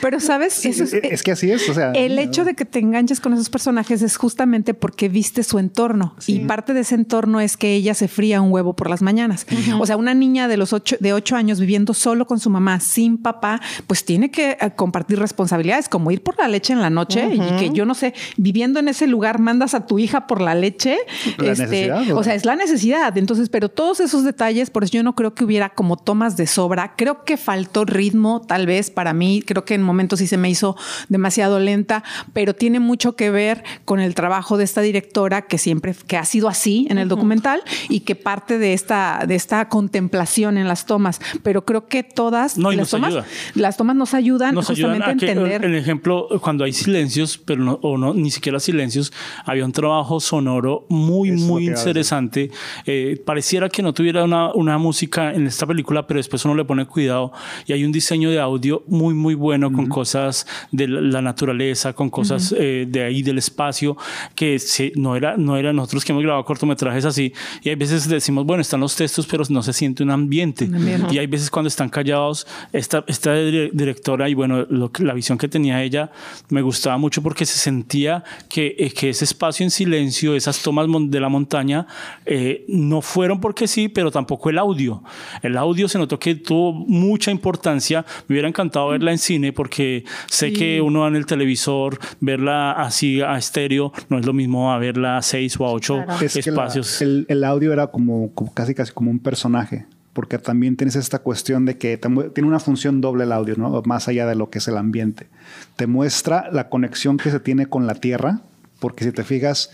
Pero, ¿sabes? Eso es, es que así es, o sea. el hecho de que te enganches con esos personajes es justamente porque viste su entorno. Y parte de ese entorno es que ella se fría un huevo por las mañanas. O sea, una niña de los ocho, de ocho años viviendo solo con su mamá, sin papá, pues tiene que eh, compartir responsabilidades, como ir por la leche en la noche y que yo no sé, viviendo en ese lugar, mandas a tu hija por la leche. La este, necesidad, o sea, es la necesidad. Entonces, pero todos esos detalles, por eso yo no creo que hubiera como tomas de sobra. Creo que faltó ritmo, tal vez para mí. Creo que en momentos sí se me hizo demasiado lenta, pero tiene mucho que ver con el trabajo de esta directora que siempre, que ha sido así en el documental y que parte de esta, de esta contemplación en las tomas. Pero creo que todas No, las tomas, ayuda. las tomas nos ayudan Nos justamente ayudan a que, a entender. el ejemplo, cuando hay silencios, pero no, o no, ni siquiera silencios, había un trabajo sonoro muy, Eso muy interesante. Eh, pareciera que no tuviera una, una música en esta película, pero después uno le pone cuidado y hay un diseño de audio muy, muy bueno con cosas de la la naturaleza, con cosas eh, de ahí del espacio, que se- no, era, no era nosotros que hemos grabado cortometrajes así. Y hay veces decimos, bueno, están los textos, pero no se siente un ambiente. Y hay veces cuando están callados, esta, esta dire- directora y bueno, lo la visión que tenía ella me gustaba mucho porque se sentía que, eh, que ese espacio en silencio, esas tomas mon- de la montaña, eh, no fueron porque sí, pero tampoco el audio. El audio se notó que tuvo mucha importancia. Me hubiera encantado verla en cine porque sé que uno en el televisor, verla así a estéreo, no es lo mismo a verla a seis o a ocho Es que la- espacios. el, el audio era como, como casi casi como un personaje, porque también tienes esta cuestión de que tiene una función doble el audio, ¿no? Más allá de lo que es el ambiente. Te muestra la conexión que se tiene con la tierra, porque si te fijas,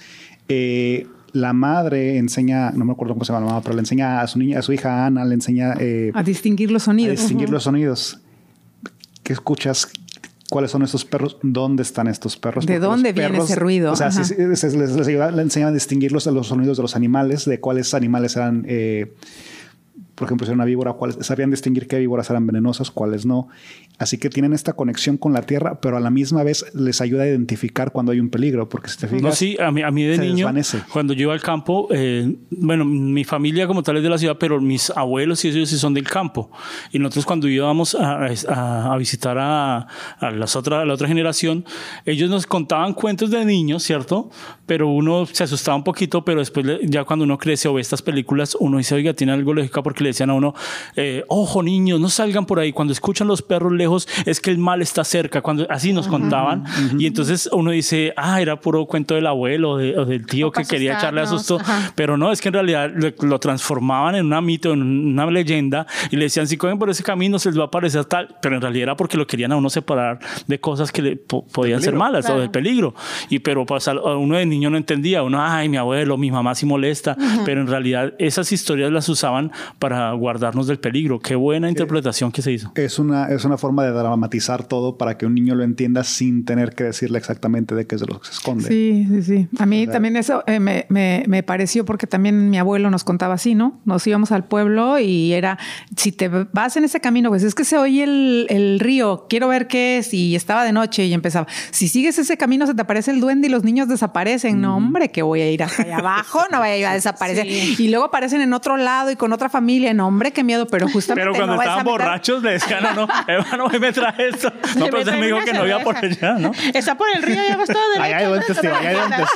eh, la madre enseña, no me acuerdo cómo se llama la mamá, pero le enseña a su niña, a su hija Ana, le enseña eh, a distinguir los a sonidos. distinguir los sonidos. ¿Qué escuchas? ¿Cuáles son estos perros? ¿Dónde están estos perros? ¿De Porque dónde viene ese ruido? O sea, sí, sí, les, les, les ayuda- les enseñaban a distinguir los, los sonidos de los animales, de cuáles animales eran, eh, por ejemplo, si era una víbora, cuáles, sabían distinguir qué víboras eran venenosas, cuáles no. Así que tienen esta conexión con la tierra, pero a la misma vez les ayuda a identificar cuando hay un peligro, porque si te fijas... No, sí, a mí, a mí de niño, desvanece. cuando yo iba al campo, eh, bueno, mi familia como tal es de la ciudad, pero mis abuelos y ellos sí son del campo. Y nosotros cuando íbamos a, a- a visitar a, las otra, a la otra generación, ellos nos contaban cuentos de niños, ¿cierto? Pero uno se asustaba un poquito, pero después ya cuando uno crece o ve estas películas, uno dice, oiga, tiene algo lógico porque le decían a uno, eh, ojo niños, no salgan por ahí. Cuando escuchan los perros lejos, es que el mal está cerca. Cuando así nos contaban. Y entonces uno dice, ah, era puro cuento del abuelo o, de- o del tío O que quería echarle asusto. ajá. Pero no, es que en realidad lo, lo transformaban en una mito, en una leyenda y le decían, si cogen por ese camino se les va a aparecer tal. Pero en realidad era porque lo querían a uno separar de cosas que le po- podían ser malas o de peligro. Y pero pues, uno de niño no entendía. Uno, ay, mi abuelo, mi mamá sí molesta. Pero en realidad esas historias las usaban para guardarnos del peligro. Qué buena interpretación que se hizo. Es una, es una forma de dramatizar todo para que un niño lo entienda sin tener que decirle exactamente de qué es de lo que se esconde. Sí, sí, sí. A mí también eso eh, me, me- me pareció porque también mi abuelo nos contaba así, ¿no? Nos íbamos al pueblo y era, si te vas en ese camino, pues es que se oye el, el río, quiero ver qué es, y estaba de noche y empezaba, si sigues ese camino se te aparece el duende y los niños desaparecen. No, hombre, que voy a ir hasta allá abajo, no voy a ir a [LAUGHS] desaparecer. Y luego aparecen en otro lado y con otra familia. No, hombre, qué miedo, pero justamente Pero cuando no estaban borrachos le decían, no, no, [LAUGHS] hermano, hoy me trae esto. No, pero usted me dijo que no iba por cerveza. allá, ¿no? Está por el río, ya vas todo derecho. Allá hay duendes, tío, allá hay duendes.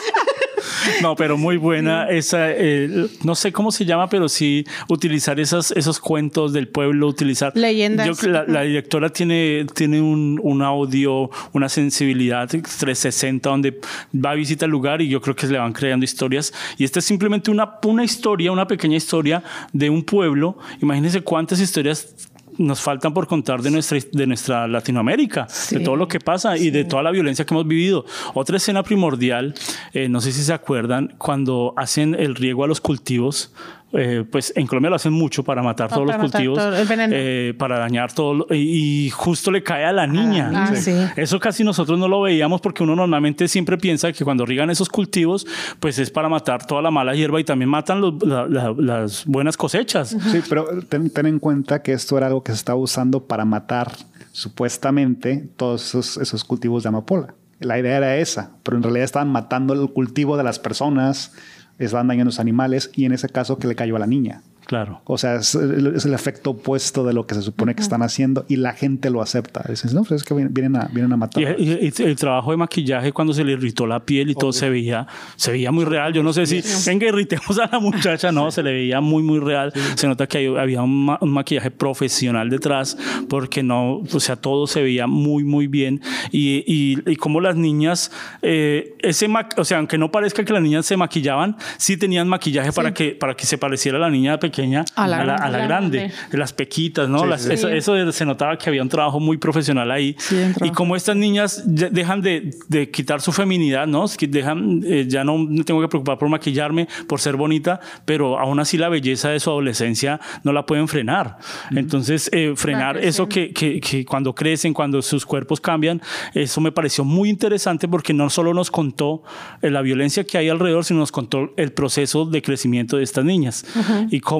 [LAUGHS] No, pero muy buena esa, eh, no sé cómo se llama, pero sí utilizar esas, esos cuentos del pueblo, utilizar Leyendas. Yo, la, la directora tiene, tiene un, un audio, una sensibilidad 360 donde va a visitar el lugar y yo creo que se le van creando historias. Y esta es simplemente una, una historia, una pequeña historia de un pueblo. Imagínense cuántas historias nos faltan por contar de nuestra, de nuestra Latinoamérica, de todo lo que pasa y de toda la violencia que hemos vivido. Otra escena primordial, eh, no sé si se acuerdan, cuando hacen el riego a los cultivos. Eh, pues en Colombia lo hacen mucho para matar Ah, todos los matar cultivos, todo el veneno. eh, para dañar todo, lo- y, y justo le cae a la niña. Ah, sí. Eso casi nosotros no lo veíamos porque uno normalmente siempre piensa que cuando riegan esos cultivos, pues es para matar toda la mala hierba y también matan los- la- la- las buenas cosechas. Sí, pero ten, ten en cuenta que esto era algo que se estaba usando para matar supuestamente todos esos, esos cultivos de amapola. La idea era esa, pero en realidad estaban matando el cultivo de las personas, estaban dañando a los animales y en ese caso que le cayó a la niña. Claro. O sea, es, es el efecto opuesto de lo que se supone que están haciendo y la gente lo acepta. Dicen, no, pues es que vienen- a, vienen a matar. Y, y- y el trabajo de maquillaje cuando se le irritó la piel y todo se veía, se veía muy real. Yo no sé si venga irritemos a la muchacha, no, se le veía muy muy real. Se nota que hay- había un, ma- un maquillaje profesional detrás porque no, o sea, todo se veía muy muy bien y, y, y como las niñas, eh, ese ma- o sea, aunque no parezca que las niñas se maquillaban, sí tenían maquillaje para que para que se pareciera a la niña pequeña A la a la, grande. a la grande, las pequitas, ¿no? Sí, Las- sí. Eso, eso se notaba que había un trabajo muy profesional ahí. Sí, y como estas niñas dejan de, de quitar su feminidad, ¿no? Es que dejan, eh, ya no me tengo que preocupar por maquillarme, por ser bonita, pero aún así la belleza de su adolescencia no la pueden frenar. Entonces, eh, frenar Claro, eso sí. que, que, que cuando crecen, cuando sus cuerpos cambian, eso me pareció muy interesante porque no solo nos contó eh, la violencia que hay alrededor, sino nos contó el proceso de crecimiento de estas niñas y cómo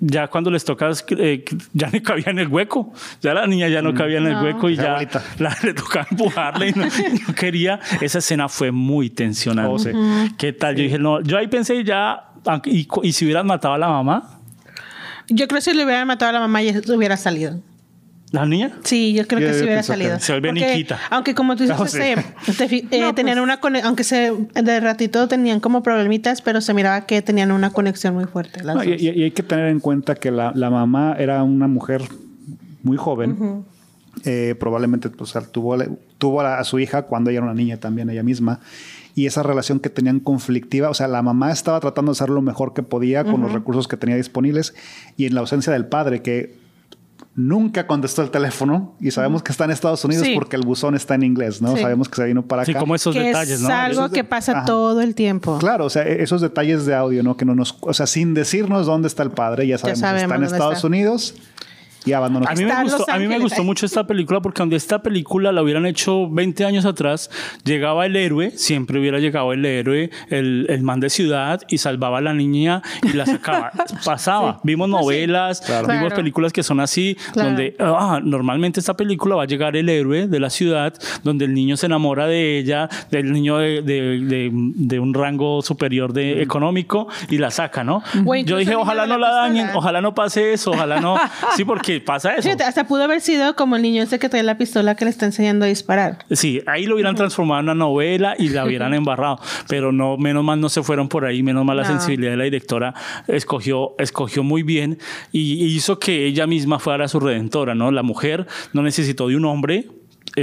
ya cuando les toca, eh, ya no cabía en el hueco, ya la niña ya no cabía en el hueco y ya la, le tocaba empujarle y no, y no [LAUGHS] quería. Esa escena fue muy tensionante. Oh, sí. ¿Qué tal? Yo dije, no, yo ahí pensé ya, y, y si hubieran matado a la mamá, Yo creo que si le hubieran matado a la mamá ya hubiera salido. La niña, Sí, yo creo Yo- que sí hubiera salido. se Porque, Nikita. Aunque como tú dices, No, [LAUGHS] sí. este, eh, tenían una cone- aunque se de ratito tenían como problemitas, pero se miraba que tenían una conexión muy fuerte. las No, y, dos. y- y hay que tener en cuenta que la, la mamá era una mujer muy joven. Eh, probablemente pues, tuvo, tuvo a, a su hija cuando ella era una niña también, ella misma. Y esa relación que tenían conflictiva, o sea, la mamá estaba tratando de hacer lo mejor que podía con los recursos que tenía disponibles y en la ausencia del padre, que nunca contestó el teléfono y sabemos que está en Estados Unidos Sí. porque el buzón está en inglés, ¿no? Sí. Sabemos que se vino para acá. como esos que detalles, es ¿no? algo Esos de- que pasa Ajá. todo el tiempo. Claro, o sea, e- esos detalles de audio, ¿no? Que no nos, o sea, sin decirnos dónde está el padre, ya sabemos, sabemos está en Estados está. Unidos y abandonó. A mí, me gustó, a mí me gustó mucho esta película porque donde esta película la hubieran hecho 20 años atrás, llegaba el héroe, siempre hubiera llegado el héroe, el, el man de ciudad y salvaba a la niña y la sacaba. [LAUGHS] Pasaba. Vimos novelas, vimos Claro. películas que son así, Claro. donde ah, normalmente esta película va a llegar el héroe de la ciudad, donde el niño se enamora de ella, del niño de, de- de- de un rango superior de económico y la saca, ¿no? Yo dije, ojalá no la la dañen, ojalá no pase eso, ojalá no. [LAUGHS] Sí, porque pasa eso. Hasta pudo haber sido como el niño ese que trae la pistola que le está enseñando a disparar. Sí, ahí lo hubieran transformado en una novela y la hubieran [LAUGHS] embarrado, pero no, menos mal no se fueron por ahí, menos mal la No. sensibilidad de la directora escogió, escogió muy bien y hizo que ella misma fuera su redentora, ¿no? La mujer no necesitó de un hombre.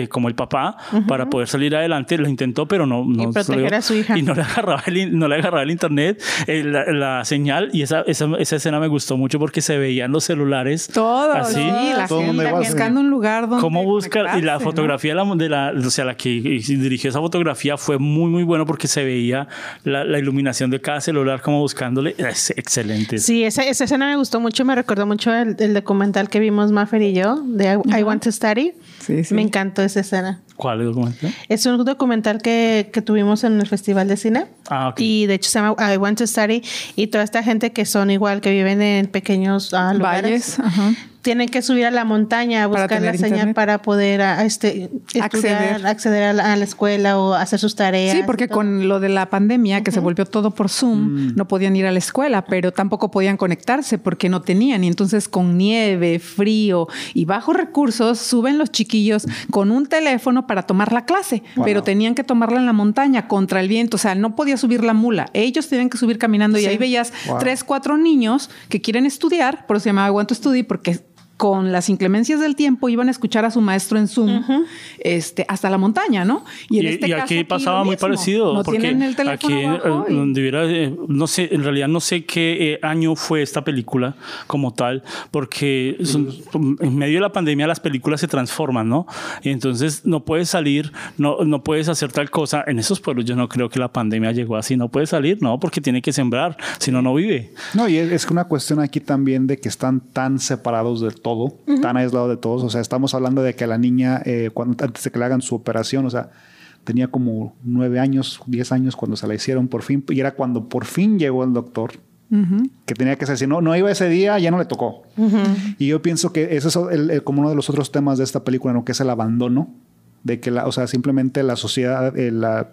Eh, como el papá para poder salir adelante lo intentó pero no, no proteger salió. a su hija. y no le agarraba el, no le agarraba el internet eh, la, la señal y esa, esa, esa escena me gustó mucho porque se veían los celulares Todo, así sí, la Todo gente buscando un lugar donde cómo busca y la conectarse, ¿no? fotografía de la, de la- o sea la que dirigió esa fotografía fue muy muy bueno porque se veía la, la iluminación de cada celular como buscándole es excelente Sí, esa, esa escena me gustó mucho, me recordó mucho el, el documental que vimos Maffer y yo, de I, I Want to Study. Sí, sí. Me encantó esa escena. ¿cuál es el documento? Es un documental que, que tuvimos en el Festival de Cine. Ah, ok. Y de hecho se llama I Want to Study. Y toda esta gente que son igual, que viven en pequeños ah, lugares. Valles, ajá. Tienen que subir a la montaña a buscar la señal internet. para poder ah, este, estudiar, Acceder. acceder, a, la, a la escuela o hacer sus tareas. Sí, porque con lo de la pandemia, que se volvió todo por Zoom, no podían ir a la escuela, pero tampoco podían conectarse porque no tenían. Y entonces con nieve, frío y bajos recursos, suben los chiquillos con un teléfono para tomar la clase, pero tenían que tomarla en la montaña contra el viento. O sea, no podía subir la mula. Ellos tenían que subir caminando y ahí veías Wow. tres, cuatro niños que quieren estudiar, por eso se llamaba I Want to Study, porque con las inclemencias del tiempo iban a escuchar a su maestro en Zoom este, hasta la montaña, ¿no? Y, en este y caso aquí lo pasaba muy mismo. parecido. No porque tienen el teléfono aquí, abajo y- donde hubiera, eh, no sé, en realidad no sé qué eh, año fue esta película como tal, porque son- en medio de la pandemia las películas se transforman, ¿no? Y entonces no puedes salir, no, no puedes hacer tal cosa. En esos pueblos yo no creo que la pandemia llegó así. No puedes salir, no, porque tiene que sembrar, si no, no vive. No, y es, es una cuestión aquí también de que están tan separados de todo, tan aislados de todos. O sea, estamos hablando de que la niña, eh, cuando, antes de que le hagan su operación, o sea, tenía como nueve años, diez años cuando se la hicieron por fin, y era cuando por fin llegó el doctor. Que tenía que ser, si no, no iba ese día, ya no le tocó. Y yo pienso que ese es el- el- como uno de los otros temas de esta película, ¿no? que es el abandono de que la, o sea, simplemente la sociedad, eh, la,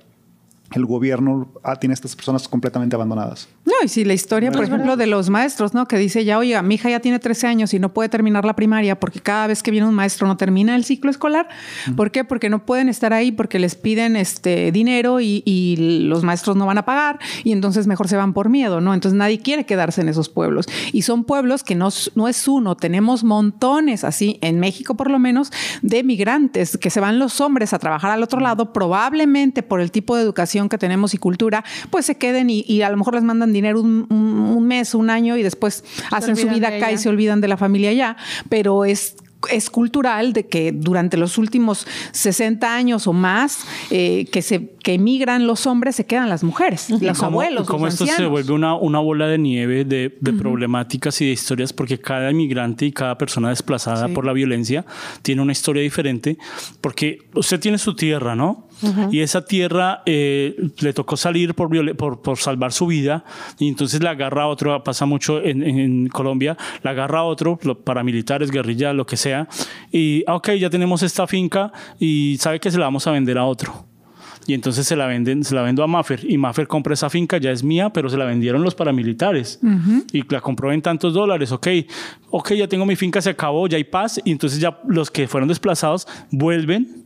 el gobierno ah, tiene a estas personas completamente abandonadas. Y si la historia, por ejemplo, de los maestros, ¿no? Que dice ya, oiga, mi hija ya tiene 13 años y no puede terminar la primaria porque cada vez que viene un maestro no termina el ciclo escolar. ¿Por qué? Porque no pueden estar ahí porque les piden este dinero y, y los maestros no van a pagar y entonces mejor se van por miedo, ¿no? Entonces nadie quiere quedarse en esos pueblos. Y son pueblos que no, no es uno, tenemos montones así, en México por lo menos, de migrantes que se van los hombres a trabajar al otro lado, probablemente por el tipo de educación que tenemos y cultura, pues se queden y, y a lo mejor les mandan dinero un, un- un mes, un año y después hacen su vida acá y se olvidan de la familia allá, pero es es cultural de que durante los últimos 60 años o más eh, que se que emigran los hombres se quedan las mujeres, los cómo- abuelos, cómo los esto se ancianos. vuelve una, una bola de nieve de, de problemáticas y de historias porque cada inmigrante y cada persona desplazada Sí. por la violencia tiene una historia diferente porque usted tiene su tierra, ¿no? Y esa tierra eh, le tocó salir por, por, por salvar su vida y entonces la agarra a otro, pasa mucho en, Colombia, la agarra a otro, paramilitares, guerrilla, lo que sea, y ah, ok, ya tenemos esta finca y sabe que se la vamos a vender a otro. Y entonces se la venden, se la vendo a Maffer y Maffer compra esa finca, ya es mía, pero se la vendieron los paramilitares y la compró en tantos dólares. Ok, ok, ya tengo mi finca, se acabó, ya hay paz. Y entonces ya los que fueron desplazados vuelven.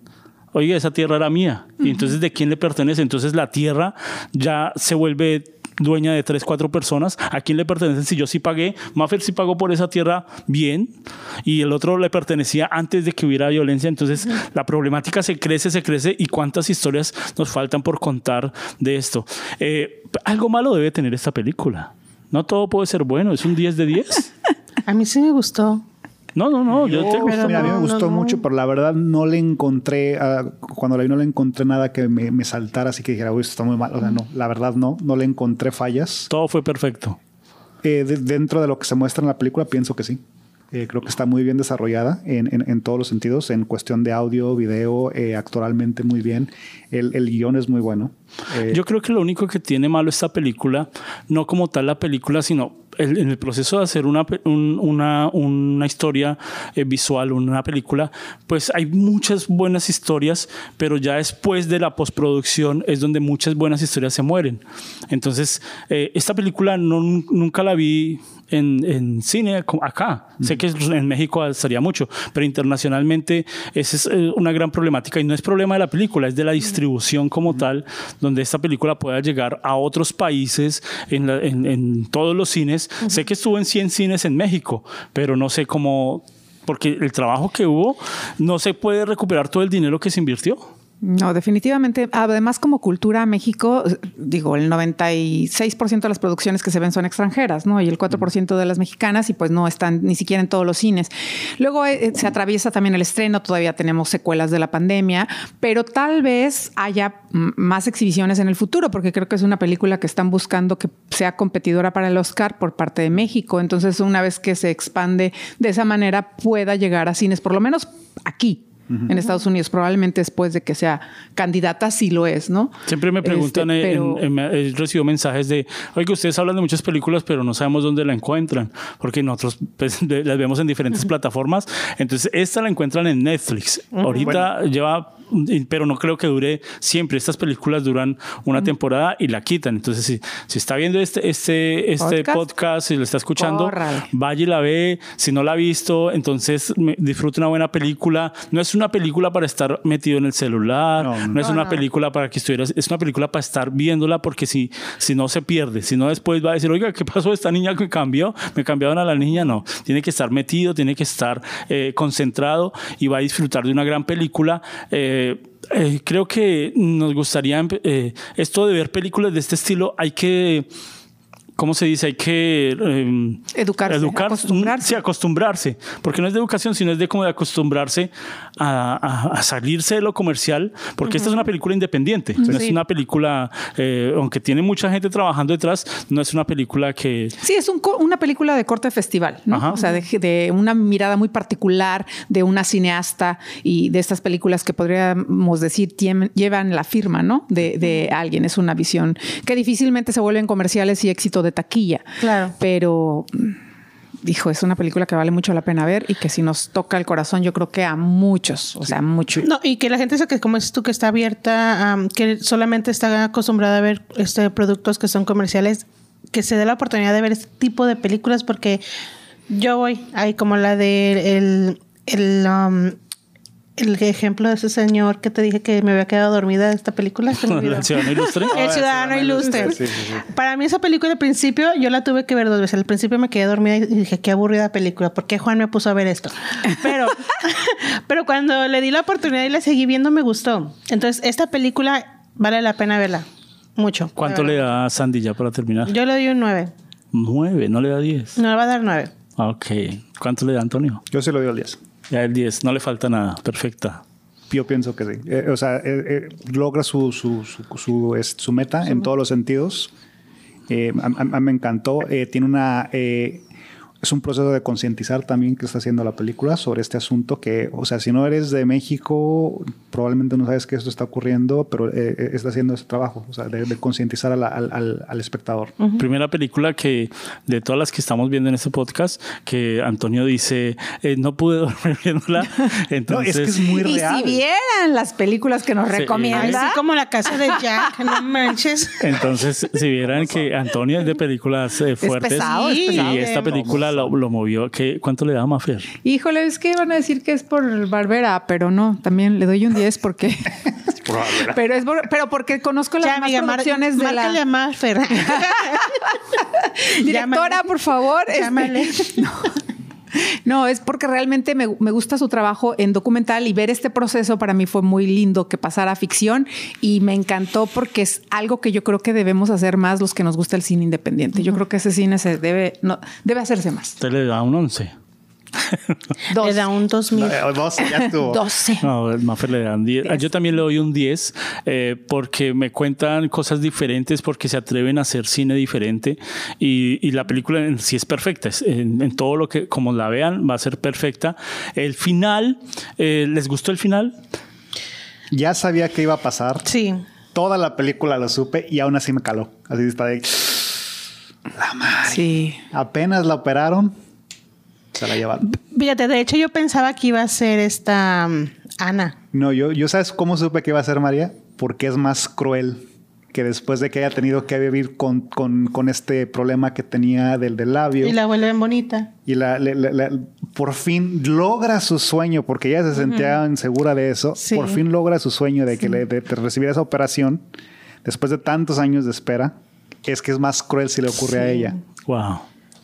Oye, esa tierra era mía. Y entonces, ¿de quién le pertenece? Entonces la tierra ya se vuelve dueña de tres, cuatro personas. ¿A quién le pertenece? Si yo sí pagué, Maffer sí pagó por esa tierra bien y el otro le pertenecía antes de que hubiera violencia. Entonces la problemática se crece, se crece y cuántas historias nos faltan por contar de esto. Eh, algo malo debe tener esta película. No todo puede ser bueno, es un 10 de 10. [LAUGHS] A mí sí me gustó. No, no, no, yo te Pero Mira, a mí me gustó no, no. mucho, pero la verdad no le encontré, cuando la vi no le encontré nada que me, me saltara así que dijera, uy, esto está muy mal. O sea, no, la verdad no, no le encontré fallas. todo fue perfecto. Eh, de- dentro de lo que se muestra en la película, pienso que sí. Eh, creo que está muy bien desarrollada en, en- en todos los sentidos, en cuestión de audio, video, eh, actoralmente muy bien. El, el guion es muy bueno. Eh, Yo creo que lo único que tiene malo esta película, no como tal la película, sino el- en el proceso de hacer una, una, una historia eh, visual, una película, pues hay muchas buenas historias, pero ya después de la postproducción es donde muchas buenas historias se mueren. Entonces, eh, esta película no, nunca la vi en, en cine acá. Sé que en México estaría mucho, pero internacionalmente esa es eh, una gran problemática y no es problema de la película, es de la distribución como tal, donde esta película pueda llegar a otros países en, la- en- en todos los cines. Sé que estuvo en 100 cines en México, pero no sé cómo, porque el trabajo que hubo no se puede recuperar todo el dinero que se invirtió. No, definitivamente. Además, como cultura, México, eh, digo, el 96% de las producciones que se ven son extranjeras, ¿no? Y el 4% de las mexicanas, y pues no están ni siquiera en todos los cines. Luego eh, se atraviesa también el estreno, todavía tenemos secuelas de la pandemia, pero tal vez haya más exhibiciones en el futuro, porque creo que es una película que están buscando que sea competidora para el Oscar por parte de México. Entonces, una vez que se expande de esa manera, pueda llegar a cines, por lo menos aquí, en Estados Unidos, probablemente después de que sea candidata, sí lo es, ¿no? Siempre me preguntan, Este, eh, pero- en- en- recibido mensajes de, oye, ustedes hablan de muchas películas, pero no sabemos dónde la encuentran, porque nosotros pues, [LAUGHS] de- las vemos en diferentes plataformas. Entonces, esta la encuentran en Netflix. Ahorita lleva, y- pero no creo que dure siempre. Estas películas duran una temporada y la quitan. Entonces, si, si está viendo este, este, este Podcast. podcast, si lo está escuchando, vaya y la ve. Si no la ha visto, entonces disfrute una buena película. No es una película para estar metido en el celular, No, no, no. es una película para que estuvieras, es una película para estar viéndola porque si, si no se pierde, si no después va a decir, oiga, ¿qué pasó? Esta niña que cambió, me cambiaron a la niña, no. Tiene que estar metido, tiene que estar eh, concentrado y va a disfrutar de una gran película. Eh, eh, creo que nos gustaría, eh, esto de ver películas de este estilo, hay que... ¿Cómo se dice? Hay que eh, Educarse, educar, acostumbrarse. sí, acostumbrarse, porque no es de educación, sino es de como de acostumbrarse a, a- a salirse de lo comercial, porque esta es una película independiente, no es Sí. una película, eh, aunque tiene mucha gente trabajando detrás, no es una película que Sí, es un co- una película de corte festival, ¿no? O sea, de, de una mirada muy particular de una cineasta y de estas películas que podríamos decir llevan la firma, ¿no? De, de alguien. Es una visión que difícilmente se vuelven comerciales y éxito de taquilla. Claro. Pero dijo, es una película que vale mucho la pena ver y que si nos toca el corazón, yo creo que a muchos, o sea, muchos. No, y que la gente que, como dices tú, que está abierta, am, que solamente está acostumbrada a ver este, productos que son comerciales, que se dé la oportunidad de ver este tipo de películas, porque yo voy ahí como la de el, el, um, el ejemplo de ese señor que te dije que me había quedado dormida de esta película. se me [LAUGHS] olvidó. ¿El Ciudadano Ilustre? El Ciudadano Ilustre. Sí, sí, sí. Para mí esa película al principio yo la tuve que ver dos veces. Al principio me quedé dormida y dije, qué aburrida película. ¿Por qué Juan me puso a ver esto? [LAUGHS] Pero, [LAUGHS] pero cuando le di la oportunidad y la seguí viendo me gustó. Entonces esta película vale la pena verla. Mucho. ¿Cuánto le da a Sandy ya para terminar? Yo le doy un 9. Nueve, no le da diez. No le va a dar 9. Ah, Ok. ¿Cuánto le da Antonio? Yo sí lo doy al 10. Ya el 10, no le falta nada. Perfecta. Yo pienso que sí. Eh, o sea, eh, eh, logra su, su, su, su, es- su meta en todos los sentidos. Eh, a, a- a- me encantó. Eh, tiene una. Es un proceso de concientizar también que está haciendo la película sobre este asunto que, o sea, si no eres de México, probablemente no sabes que esto está ocurriendo, pero eh, eh, está haciendo ese trabajo, o sea, de, de concientizar al, al- al espectador. Primera película que, de todas las que estamos viendo en este podcast, que Antonio dice, eh, no pude [LAUGHS] dormir viéndola. [LAUGHS] No, Entonces, es que es muy Y real. si vieran las películas que nos Sí. recomienda, Así como la casa de Jack, no manches. Entonces, si vieran que Antonio es de películas eh, fuertes pesado, es y pesado. esta película lo, lo movió, ¿qué, ¿cuánto le da Mafer? híjole, es que van a decir que es por Barbera, pero no, también le doy un 10 porque... [LAUGHS] pero es por- pero porque conozco las Ya, más amiga, mar- producciones de márcale la a Marfer. [LAUGHS] [LAUGHS] directora, por favor. este- Llámale. no. [LAUGHS] No, es porque realmente me, me gusta su trabajo en documental y ver este proceso para mí fue muy lindo que pasara a ficción y me encantó porque es algo que yo creo que debemos hacer más los que nos gusta el cine independiente. Yo creo que ese cine se debe, no, debe hacerse más. Usted le da un 11. [LAUGHS] Dos. Le da un 2000. Eh, dos, ya estuvo. [LAUGHS] 12. No, el Mafer le dan 10. Ah, Yo también le doy un 10 eh, porque me cuentan cosas diferentes, porque se atreven a hacer cine diferente y, y la película en sí es perfecta. Es- en, en todo lo que, como la vean, va a ser perfecta. El final, eh, ¿les gustó el final? Ya sabía que iba a pasar. Sí. Toda la película lo supe y aún así me caló. Así está de... Sí. Apenas la operaron, se la llevaron. Fíjate, de hecho yo pensaba que iba a ser esta um, Ana. No, yo, yo sabes cómo supe que iba a ser María, porque es más cruel que después de que haya tenido que vivir con, con, con este problema que tenía del, del labio Y la vuelven bonita. y la, le- le- la- por fin logra su sueño, porque ella se sentía insegura de eso, Sí. por fin logra su sueño de que le, de, de recibir esa operación después de tantos años de espera, es que es más cruel si le ocurre a ella. Wow.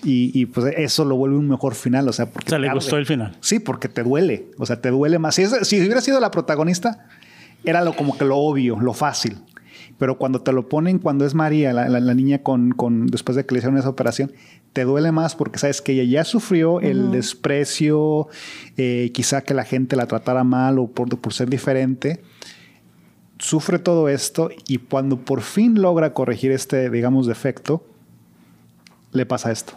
Y, y, pues eso lo vuelve un mejor final, o sea, porque O sea, le tarde. gustó el final. Sí, porque te duele, o sea, te duele más. Si, es- si hubiera sido la protagonista, era lo, como que lo obvio, lo fácil. Pero cuando te lo ponen, cuando es María, la, la- la niña con, con, después de que le hicieron esa operación, te duele más porque sabes que ella ya sufrió el desprecio, eh, quizá que la gente la tratara mal o por, por ser diferente. Sufre todo esto y cuando por fin logra corregir este, digamos, defecto, le pasa esto.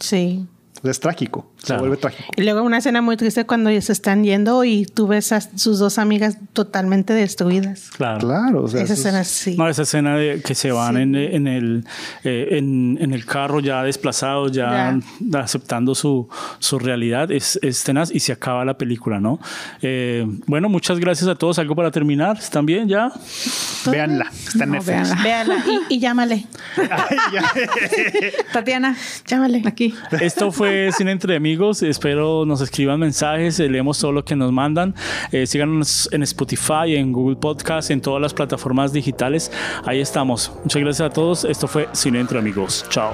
Sí. Es trágico, se vuelve trágico. Y luego una escena muy triste cuando se están yendo y tú ves a sus dos amigas totalmente destruidas. Claro. Claro, o sea, Esa es- escena sí. No, esa escena de que se van Sí. en, en el, eh, en, en el carro ya desplazados, ya, aceptando su, su realidad, es, es tenaz y se acaba la película, ¿no? Eh, bueno, muchas gracias a todos. ¿Algo para terminar? ¿Están bien ya? Véanla, está en No, Netflix. véanla. Y, y llámale. [LAUGHS] Ay, ya. Tatiana, Llámale. aquí. Esto fue Cine [LAUGHS] Entre Amigos. Espero nos escriban mensajes, eh, leemos todo lo que nos mandan. Eh, síganos en Spotify, en Google Podcast, en todas las plataformas digitales. Ahí estamos. Muchas gracias a todos. Esto fue Cine Entre Amigos. Chao.